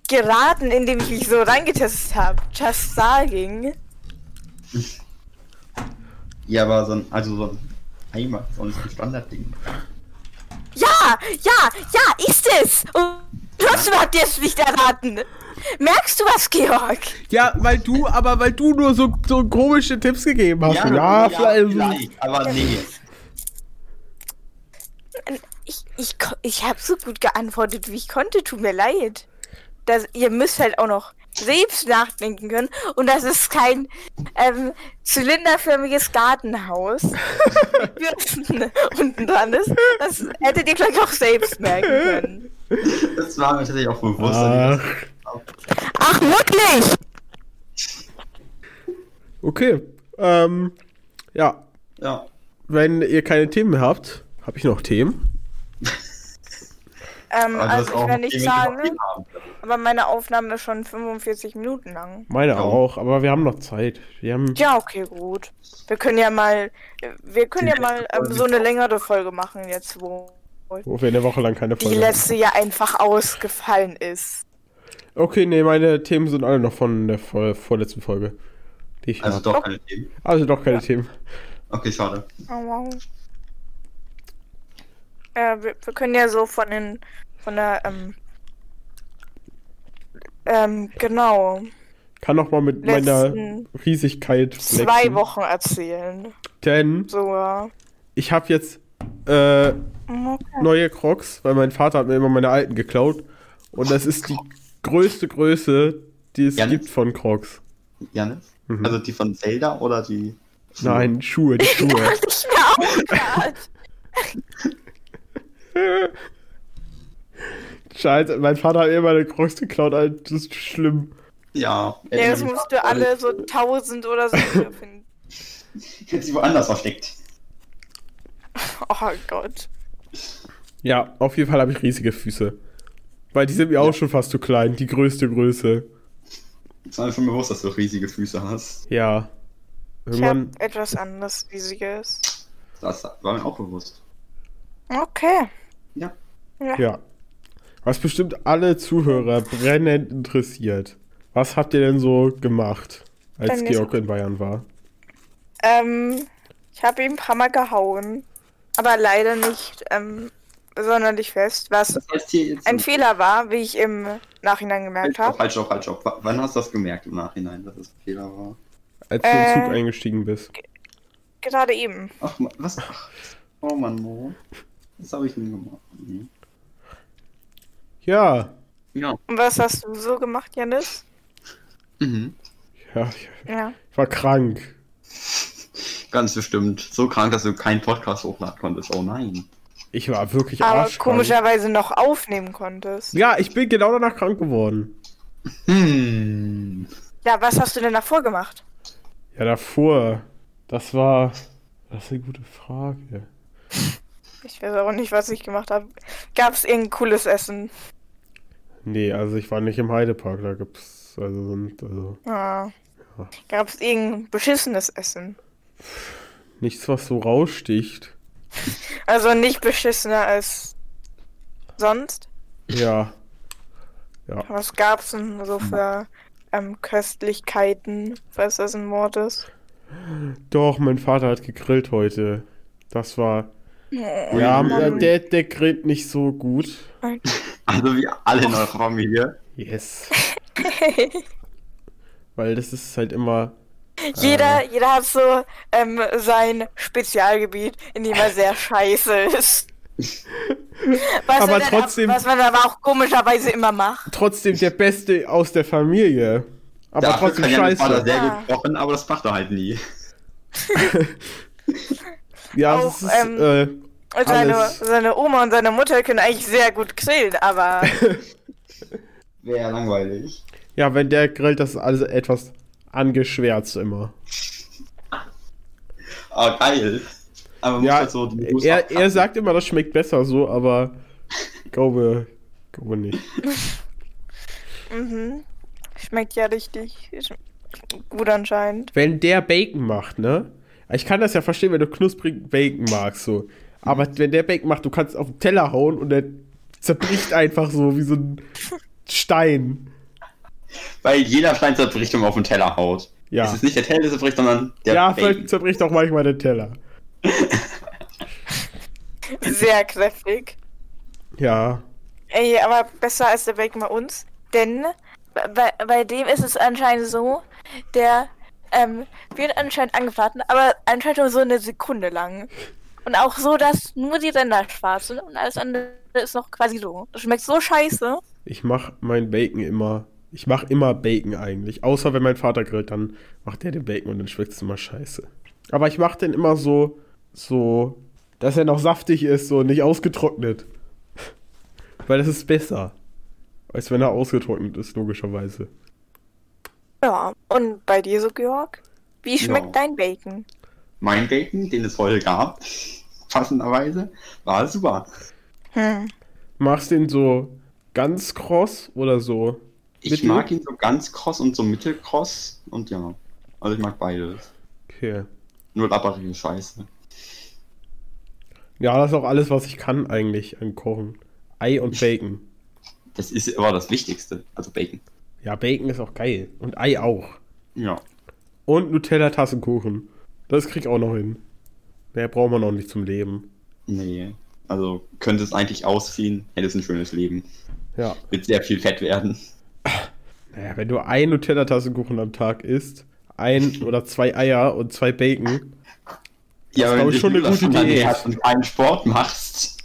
geraten, indem ich mich so reingetestet habe. Just saying. Ja, aber so ein, also so ein Eimer, so ein Standardding. Ja, ja, ja, ist es. Und trotzdem habt ihr es nicht erraten. Merkst du was, Georg? Ja, weil du, aber weil du nur so, so komische Tipps gegeben hast. Ja, vielleicht. vielleicht, aber nee. Ich, ich, ich habe so gut geantwortet, wie ich konnte. Tut mir leid. Das, ihr müsst halt auch noch selbst nachdenken können. Und das ist kein ähm, zylinderförmiges Gartenhaus mit Bürsten unten dran ist. Das hättet ihr gleich auch selbst merken können. Das war mir tatsächlich auch bewusst. Ach, Ach, wirklich? okay. Ähm, ja, Ja. wenn ihr keine Themen mehr habt, habe ich noch Themen. Ähm, also hast ich will nicht die sagen, haben. aber meine Aufnahme ist schon 45 Minuten lang. Meine Ja. auch, aber wir haben noch Zeit. Wir haben. Ja, okay, gut. Wir können ja mal, wir können Die ja mal ähm, so eine längere Folge machen jetzt, wo Wo wir eine Woche lang keine die Folge haben. letzte ja einfach ausgefallen ist. Okay, nee, meine Themen sind alle noch von der vor vorletzten Folge. Die ich Also hab. doch keine Themen. Also doch keine Themen. Okay, schade. Oh, wow. Äh, wir, wir können ja so von den, von der, ähm, ähm, genau, Kann noch mal mit meiner Riesigkeit zwei flexen. Wochen erzählen. Denn So, ja. ich habe jetzt äh, Okay. neue Crocs, weil mein Vater hat mir immer meine alten geklaut. Und das ist die größte Größe, die es Ja, ne? gibt von Crocs. Janis? Mhm. Also die von Zelda oder die. Nein, Schuhe, die Schuhe. Ich mir auch. Scheiße, mein Vater hat mir immer meine Crocs geklaut, Alter. Das ist schlimm. Ja. Ja, das musst du alle so 1000 oder so finden. Jetzt sie woanders versteckt. Oh Gott. Ja, auf jeden Fall habe ich riesige Füße. Weil die sind mir auch schon fast zu klein, die größte Größe. War mir schon bewusst, dass du riesige Füße hast. Ja. Ich habe Irgendwann, etwas anderes Riesiges. Das war mir auch bewusst. Okay. Ja. ja. Was bestimmt alle Zuhörer brennend interessiert. Was habt ihr denn so gemacht, als mir Georg in Bayern war? Ähm, ich habe ihn ein paar Mal gehauen. Aber leider nicht ähm, sonderlich fest, was Das heißt ein Fehler war, wie ich im Nachhinein gemerkt habe. halt auf, halt. W- Wann hast du das gemerkt im Nachhinein, dass es ein Fehler war? Als du in den Äh. Zug eingestiegen bist. gerade eben. Ach, was? Ach, oh Mann, Mo. Was habe ich denn gemacht? Mhm. Ja. Ja. Und was hast du so gemacht, Janis? Mhm. Ja, ich, Ja. ich war krank. Ganz bestimmt. So krank, dass du keinen Podcast hochladen konntest. Oh nein. Ich war wirklich Aber arschkrank. komischerweise noch aufnehmen konntest. Ja, ich bin genau danach krank geworden. Hm. Ja, was hast du denn davor gemacht? Ja, davor. Das war. Das ist eine gute Frage. Ich weiß auch nicht, was ich gemacht habe. Gab es irgendein cooles Essen? Nee, also ich war nicht im Heidepark, da gibt's. Also sind. Also Ah. Ja. Gab es irgendein beschissenes Essen? nichts, was so raussticht. Also nicht beschissener als sonst? Ja. Ja. Was gab's denn so für ähm, Köstlichkeiten, falls das ein Wort ist? Doch, mein Vater hat gegrillt heute. Das war. Ui, Ja, ui. der, der grillt nicht so gut. Also wie alle in eurer Familie. Yes. Weil das ist halt immer. Jeder, jeder hat so ähm, sein Spezialgebiet, in dem er sehr scheiße ist. Was Aber er dann trotzdem- was man aber auch komischerweise immer macht. Trotzdem der Beste aus der Familie. Aber Dafür trotzdem kann ja mein Vater scheiße. sehr Ja. gut kochen, aber das macht er halt nie. Ja, Auch, das ist. ähm, äh, Und seine, seine Oma und seine Mutter können eigentlich sehr gut grillen, aber Wäre ja langweilig. ja, wenn der grillt, das ist alles etwas angeschwärzt immer. Ah, geil. Aber man Ja, muss halt so er, er sagt immer, das schmeckt besser so, aber glaube, glaube nicht. mhm. schmeckt ja richtig gut anscheinend. Wenn der Bacon macht, ne? Ich kann das ja verstehen, wenn du knusprigen Bacon magst, so. Aber wenn der Bacon macht, du kannst auf den Teller hauen und der zerbricht einfach so wie so ein Stein. Weil jeder Stein zerbricht, man auf den Teller haut. Ja. Es ist nicht der Teller, der zerbricht, sondern der ja, Bacon. vielleicht zerbricht auch manchmal der Teller. Sehr kräftig. Ja. Ey, aber besser als der Bacon bei uns. Denn bei, bei dem ist es anscheinend so, der ähm, wird anscheinend angebraten, aber anscheinend nur so eine Sekunde lang. Und auch so, dass nur die Ränder schwarz sind und alles andere ist noch quasi so. Das schmeckt so scheiße. Ich mach mein Bacon immer. Ich mach immer Bacon eigentlich. Außer wenn mein Vater grillt, dann macht er den Bacon und dann schmeckt es immer scheiße. Aber ich mach den immer so, so, dass er noch saftig ist, so nicht ausgetrocknet. Weil das ist besser. Als wenn er ausgetrocknet ist, logischerweise. Ja, und bei dir so, Georg? Wie schmeckt Ja. dein Bacon? Mein Bacon, den es heute gab, passenderweise, war super. Hm. Machst den so ganz kross oder so? Ich mag ihn so ganz kross und so mittelkross und ja. Also ich mag beides. Okay. Nur labberige Scheiße. Ja, das ist auch alles, was ich kann eigentlich an Kochen. Ei und Bacon. Das ist aber das Wichtigste. Also Bacon. Ja, Bacon ist auch geil. Und Ei auch. Ja. Und Nutella-Tassenkuchen. Das krieg ich auch noch hin. Mehr braucht man noch nicht zum Leben. Nee. Also könnte es eigentlich ausziehen, hätte es ein schönes Leben. Ja. Wird sehr viel Fett werden. Naja, wenn du ein Nutella-Tassenkuchen am Tag isst, ein oder zwei Eier und zwei Bacon. Ja, wenn ich, du schon eine das gute. Nähe hast und keinen Sport machst.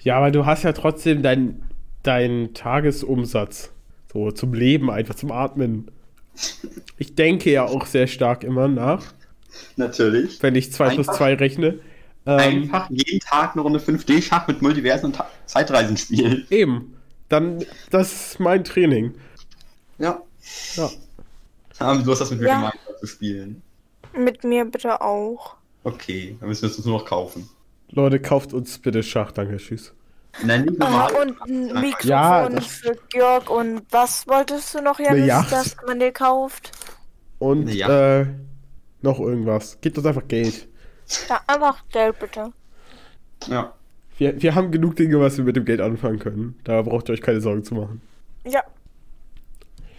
Ja, aber du hast ja trotzdem deinen dein Tagesumsatz. So zum Leben, einfach zum Atmen. Ich denke ja auch sehr stark immer nach, Natürlich. wenn ich 2 plus Einfach- 2 rechne. Ähm, Einfach jeden Tag eine Runde 5D-Schach mit Multiversen und Ta Zeitreisen spielen. eben. Dann, das ist mein Training. Ja. Ja. Aber du hast das mit mir Ja. gemeinsam zu spielen. Mit mir bitte auch. Okay, dann müssen wir es uns nur noch kaufen. Leute, kauft uns bitte Schach, danke, tschüss. Nein, nicht Ah, normal. und ein Mikrofon Ja, das- für Georg. Und was wolltest du noch, Janis, Yacht. dass man dir kauft? Und Ja. äh, noch irgendwas. Gebt uns einfach Geld. Ja, einfach Geld bitte. Ja. Wir, wir haben genug Dinge, was wir mit dem Geld anfangen können. Da braucht ihr euch keine Sorgen zu machen. Ja.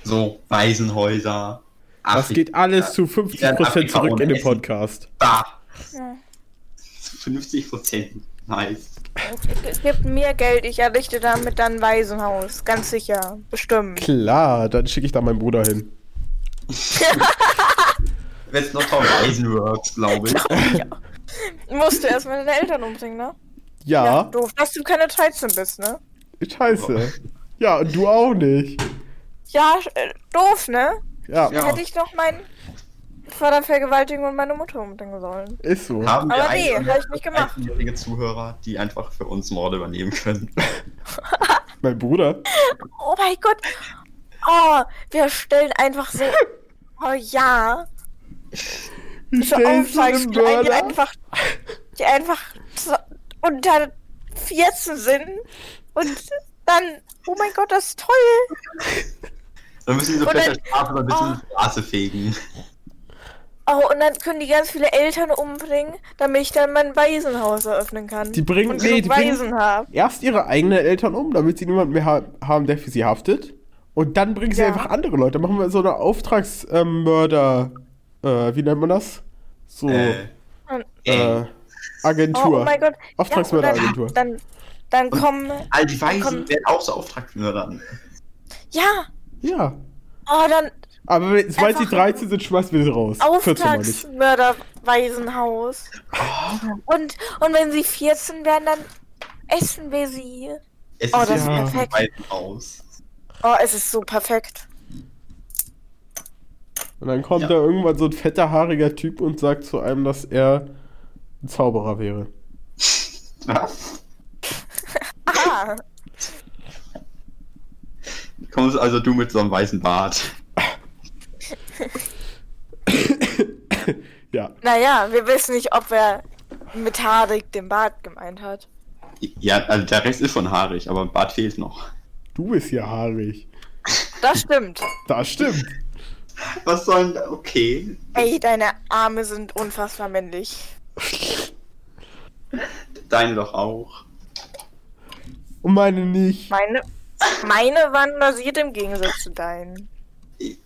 So, Waisenhäuser. Das geht alles zu Ja, 50% Afrika zurück in den. Podcast. Da. Ja. 50 Prozent. Nice. Es gibt mir Geld, ich errichte damit dann ein Waisenhaus. Ganz sicher. Bestimmt. Klar, dann schicke ich da meinen Bruder hin. Wenn es noch Tom Eisenworks, glaube ich. Musst du erstmal deine Eltern umbringen, ne? Ja, Doof, dass du keine 13 bist, ne? scheiße. Ja, und du auch nicht. Ja, äh, doof, ne? Ja, Ja. Hätte ich doch meinen Vater vergewaltigen und meine Mutter umbringen sollen. ist so. Haben wir Aber nee, einjährige- hab ich nicht gemacht. einjährige Zuhörer, die einfach für uns Morde übernehmen können? Mein Bruder. Oh mein Gott. Oh, wir stellen einfach so. Oh ja. So den die, ein- die Mörder? einfach. Die einfach so unter 14 sind. Und dann. Oh mein Gott, das ist toll. Dann müssen die so Und dann- fette Strafe ein bisschen Oh. die Straße fegen. Oh, und dann können die ganz viele Eltern umbringen, damit ich dann mein Waisenhaus eröffnen kann. Die bringen- und nee, die bringen- Waisen haben. Erst ihre eigenen Eltern um, damit sie niemanden mehr ha haben, der für sie haftet. Und dann bringen sie Ja. einfach andere Leute. Machen wir so eine Auftragsmörder. äh, wie nennt man das? So, Äh, äh, Oh, Agentur. oh mein Gott. Auftragsmörderagentur. Ja, dann, dann, dann kommen. all die Weisen Komm. werden auch so Auftragsmördern. Ja. Ja. Oh, dann Aber wenn- sobald sie Einfach 13 sind, schmeißen wir sie raus. 14 mal nicht. Auftragsmörderwaisenhaus. Und, und wenn sie 14 werden, dann essen wir sie. Es Oh, ist das ist ja perfekt. aus. Oh, es ist so perfekt. Und dann kommt Ja. da irgendwann so ein fetter, haariger Typ und sagt zu einem, dass er ein Zauberer wäre. Was? Ah, Kommst also du mit so einem weißen Bart. Ja. naja, wir wissen nicht, ob er mit haarig den Bart gemeint hat. Ja, also der Rest ist schon haarig, aber ein Bart fehlt noch. Du bist ja haarig. Das stimmt. Das stimmt. Was soll denn... Okay. Ey, deine Arme sind unfassbar männlich. Deine doch auch. Und meine nicht. Meine, meine waren rasiert im Gegensatz zu deinen.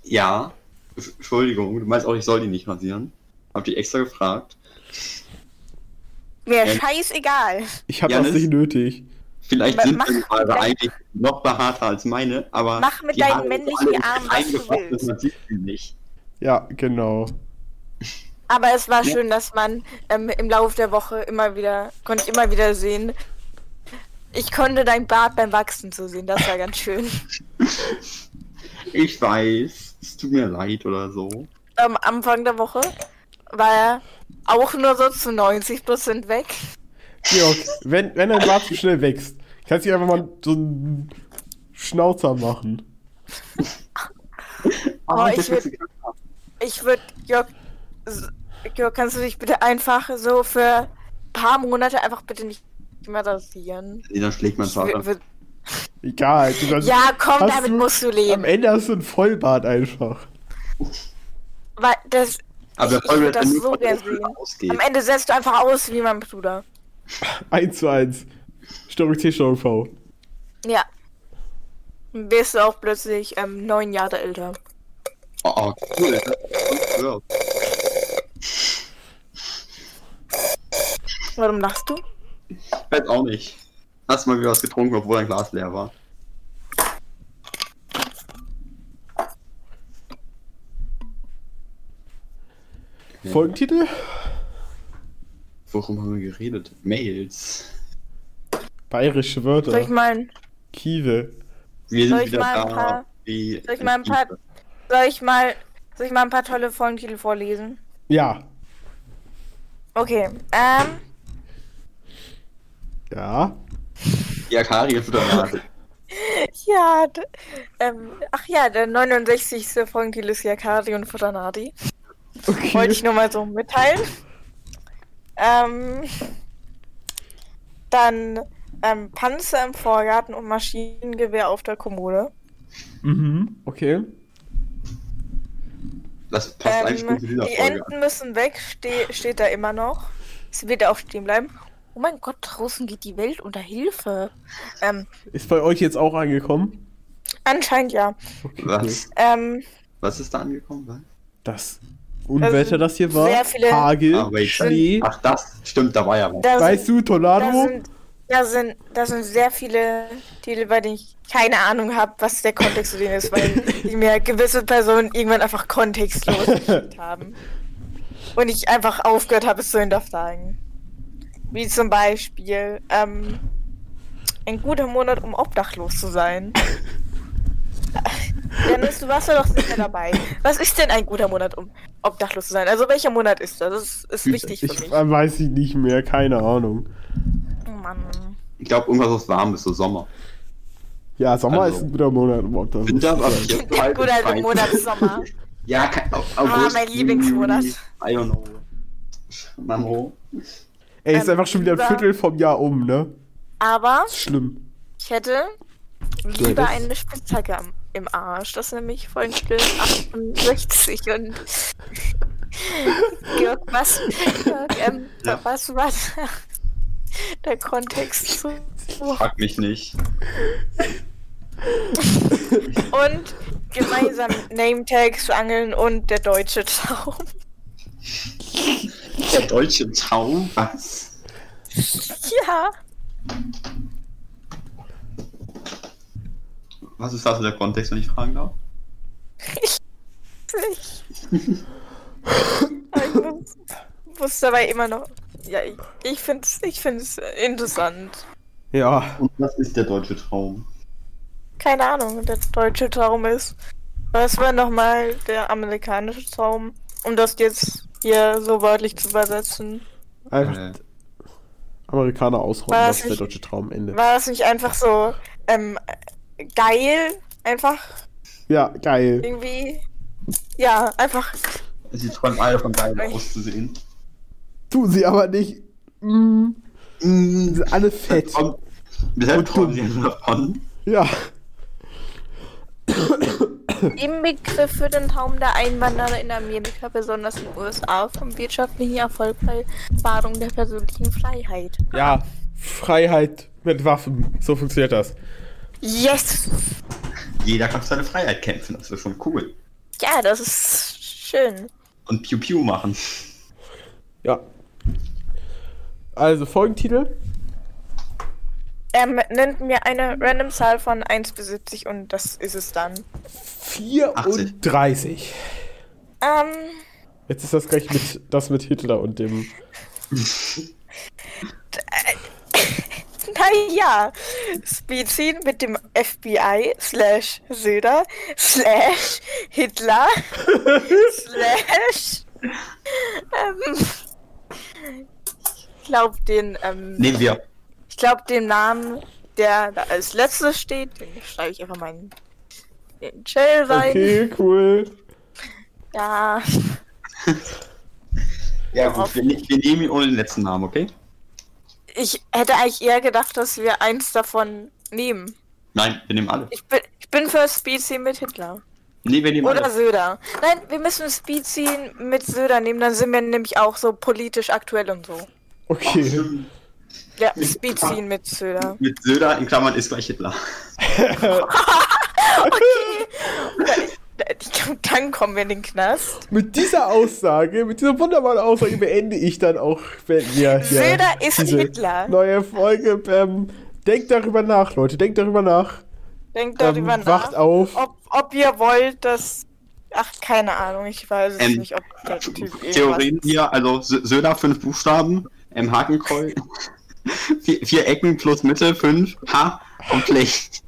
Ja. Entschuldigung, du meinst auch, ich soll die nicht rasieren? Hab die extra gefragt. Mir Ja. scheißegal. Ich habe Janis? das nicht nötig. Vielleicht Ma- sind meine Haare eigentlich noch behaarter als meine, aber... Mach mit deinen Haare männlichen Armen, was du willst. Man sieht sie nicht. Ja, genau. Aber es war Ja. schön, dass man ähm, im Laufe der Woche immer wieder, konnte ich immer wieder sehen. Ich konnte dein Bart beim Wachsen zu sehen, das war ganz schön. Ich weiß, es tut mir leid oder so. Am Anfang der Woche war er auch nur so zu 90% weg. Georg, wenn, wenn dein Bart zu schnell wächst, kannst du einfach mal so einen Schnauzer machen. Oh, ich das würd- ist- Ich würde, Jörg, Jörg, kannst du dich bitte einfach so für ein paar Monate einfach bitte nicht mehr rasieren? Nee, dann schlägt mein Vater. Egal. Du kannst, ja, komm, damit du- musst du Am leben. Ende hast du einen Vollbart einfach. Weil das, Aber der ich- ich Voll würd wird das so von gern der Schule sehen. ausgehen. am Ende setzt du einfach aus wie mein Bruder. 1 zu 1. Störung T, Störung V. Ja. Dann Bist du auch plötzlich ähm, neun Jahre älter. Oh, oh cool. Warum lachst du? Weiß auch nicht. Hast mal wieder was getrunken, obwohl dein Glas leer war. Ja. Folgentitel? Worum haben wir geredet? Mails. Bayerische Wörter. Soll ich mal, Kiewe. Wir Soll sind ich wieder mal ein da. paar- wie soll ich mal ein paar, soll ich mal, soll ich mal ein paar tolle Folgentitel vorlesen? Ja. Okay, ähm, Ja. Die Akari ist wieder da. ja, ähm, ach ja, der 69. Folgentitel ist Yakari und Futanadi. Okay. Wollte ich nur mal so mitteilen. Ähm, dann ähm, Panzer im Vorgarten und Maschinengewehr auf der Kommode. Mhm. Okay. Das passt eigentlich Ähm, gut zu dieser die Folge. Enten müssen weg, ste steht da immer noch. Es wird auch stehen bleiben. Oh mein Gott, draußen geht die Welt unter Hilfe. Ähm, Ist bei euch jetzt auch angekommen? anscheinend ja. Okay. Was? Ähm, Was ist da angekommen? Was? Das Unwetter, das hier war. sehr viele- Hagel, Ah. Schnee. Ach, das stimmt, da war ja was. da, Weißt sind, du, Tornado? da, sind, da, sind, da sind sehr viele Titel, bei denen ich keine Ahnung habe, was der Kontext zu denen ist, weil die mir gewisse Personen irgendwann einfach kontextlos geschickt haben. und ich einfach aufgehört habe, es zu hinterfragen. Wie zum Beispiel, ähm, ein guter Monat, um obdachlos zu sein. Dennis, du warst ja doch sicher dabei. Was ist denn ein guter Monat, um obdachlos zu sein? Also welcher Monat ist das? Das ist, ist wichtig für Ich mich. weiß ich nicht mehr, keine Ahnung. Oh Mann. Ich glaube, irgendwas, was warm ist, so Sommer. Ja, Sommer Also, ist ein guter Monat, um obdachlos zu sein. Ein guter. Monat Sommer. Ja, kein, Au- August. mein Lieblingsmonat. I don't know. Mamo. Ey, ist Ähm, einfach schon wieder ein Viertel vom Jahr um, ne? Aber Ist schlimm. ich hätte lieber eine Spitzhacke am, im Arsch. Das ist nämlich Folge 68 und Georg, was, Georg, ähm, Ja. was war der, der Kontext zu? Frag mich nicht. Und gemeinsam Name-Tags angeln und der deutsche Traum. Der deutsche Traum? Was? Ja. Was ist das der Kontext, wenn ich fragen darf? Ich, Aber ich muss, muss dabei immer noch. Ja, ich, ich finde es ich find's interessant. Ja, Und was ist der deutsche Traum? Keine Ahnung, der deutsche Traum ist. Was war nochmal der amerikanische Traum? Um das jetzt hier so wörtlich zu übersetzen. einfach Äh, Amerikaner ausräumen, das ist der deutsche Traum, Ende. War das nicht einfach so ähm, geil? Einfach Ja, geil. irgendwie. Ja, einfach. sie träumen alle von geil auszusehen. Tun sie aber nicht. Mm, sie Mm, sind alle fett. Deshalb träumen sie davon. Ja. Im Begriff für den Traum der Einwanderer in Amerika, besonders in den USA, vom wirtschaftlichen Erfolg bei Wahrung der persönlichen Freiheit. Ja, Freiheit mit Waffen. So funktioniert das. Yes! Jeder kann für seine Freiheit kämpfen, das ist schon cool. Ja, das ist schön. Und Piu Piu machen. Ja. Also, Folgentitel. Ähm, nennt mir eine random Zahl von 1 bis 70 und das ist es dann. 34. Ähm, Jetzt ist das gleich mit, das mit Hitler und dem. naja. Speedziehen mit dem FBI slash Söder slash Hitler slash ähm, ich glaube den ähm, Nehmen wir. ich glaube den Namen der da als letztes steht den schreibe ich einfach mal in den Shell rein Okay, cool. ja Ja gut, wir, ne- wir nehmen ihn ohne den letzten Namen, okay? ich hätte eigentlich eher gedacht dass wir eins davon nehmen Nein, wir nehmen alle. ich bin ich bin für Speedziehen mit Hitler Nee, wir nehmen Oder alle. Söder. Nein, wir müssen Speed ziehen mit Söder nehmen, dann sind wir nämlich auch so politisch aktuell und so. Ach, Okay. stimmt. Ja, ziehen mit Söder. Mit Söder in Klammern ist gleich Hitler. Ich glaube, dann kommen wir in den Knast. Mit dieser Aussage, mit dieser wunderbaren Aussage beende ich dann auch, wenn wir hier Söder ist diese Hitler. neue Folge. Ähm, denkt darüber nach, Leute, denkt darüber nach. Denkt darüber Ähm, nach. wacht auf. Ob, ob ihr wollt, dass. Ach, keine Ahnung, ich weiß es Ähm, nicht, ob der Typ irgendwas- Theorien hier, also Sö- Söder fünf Buchstaben, M Hakenkreuz, vier, vier Ecken plus Mitte, fünf, H und Pflicht.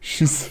Tschüss.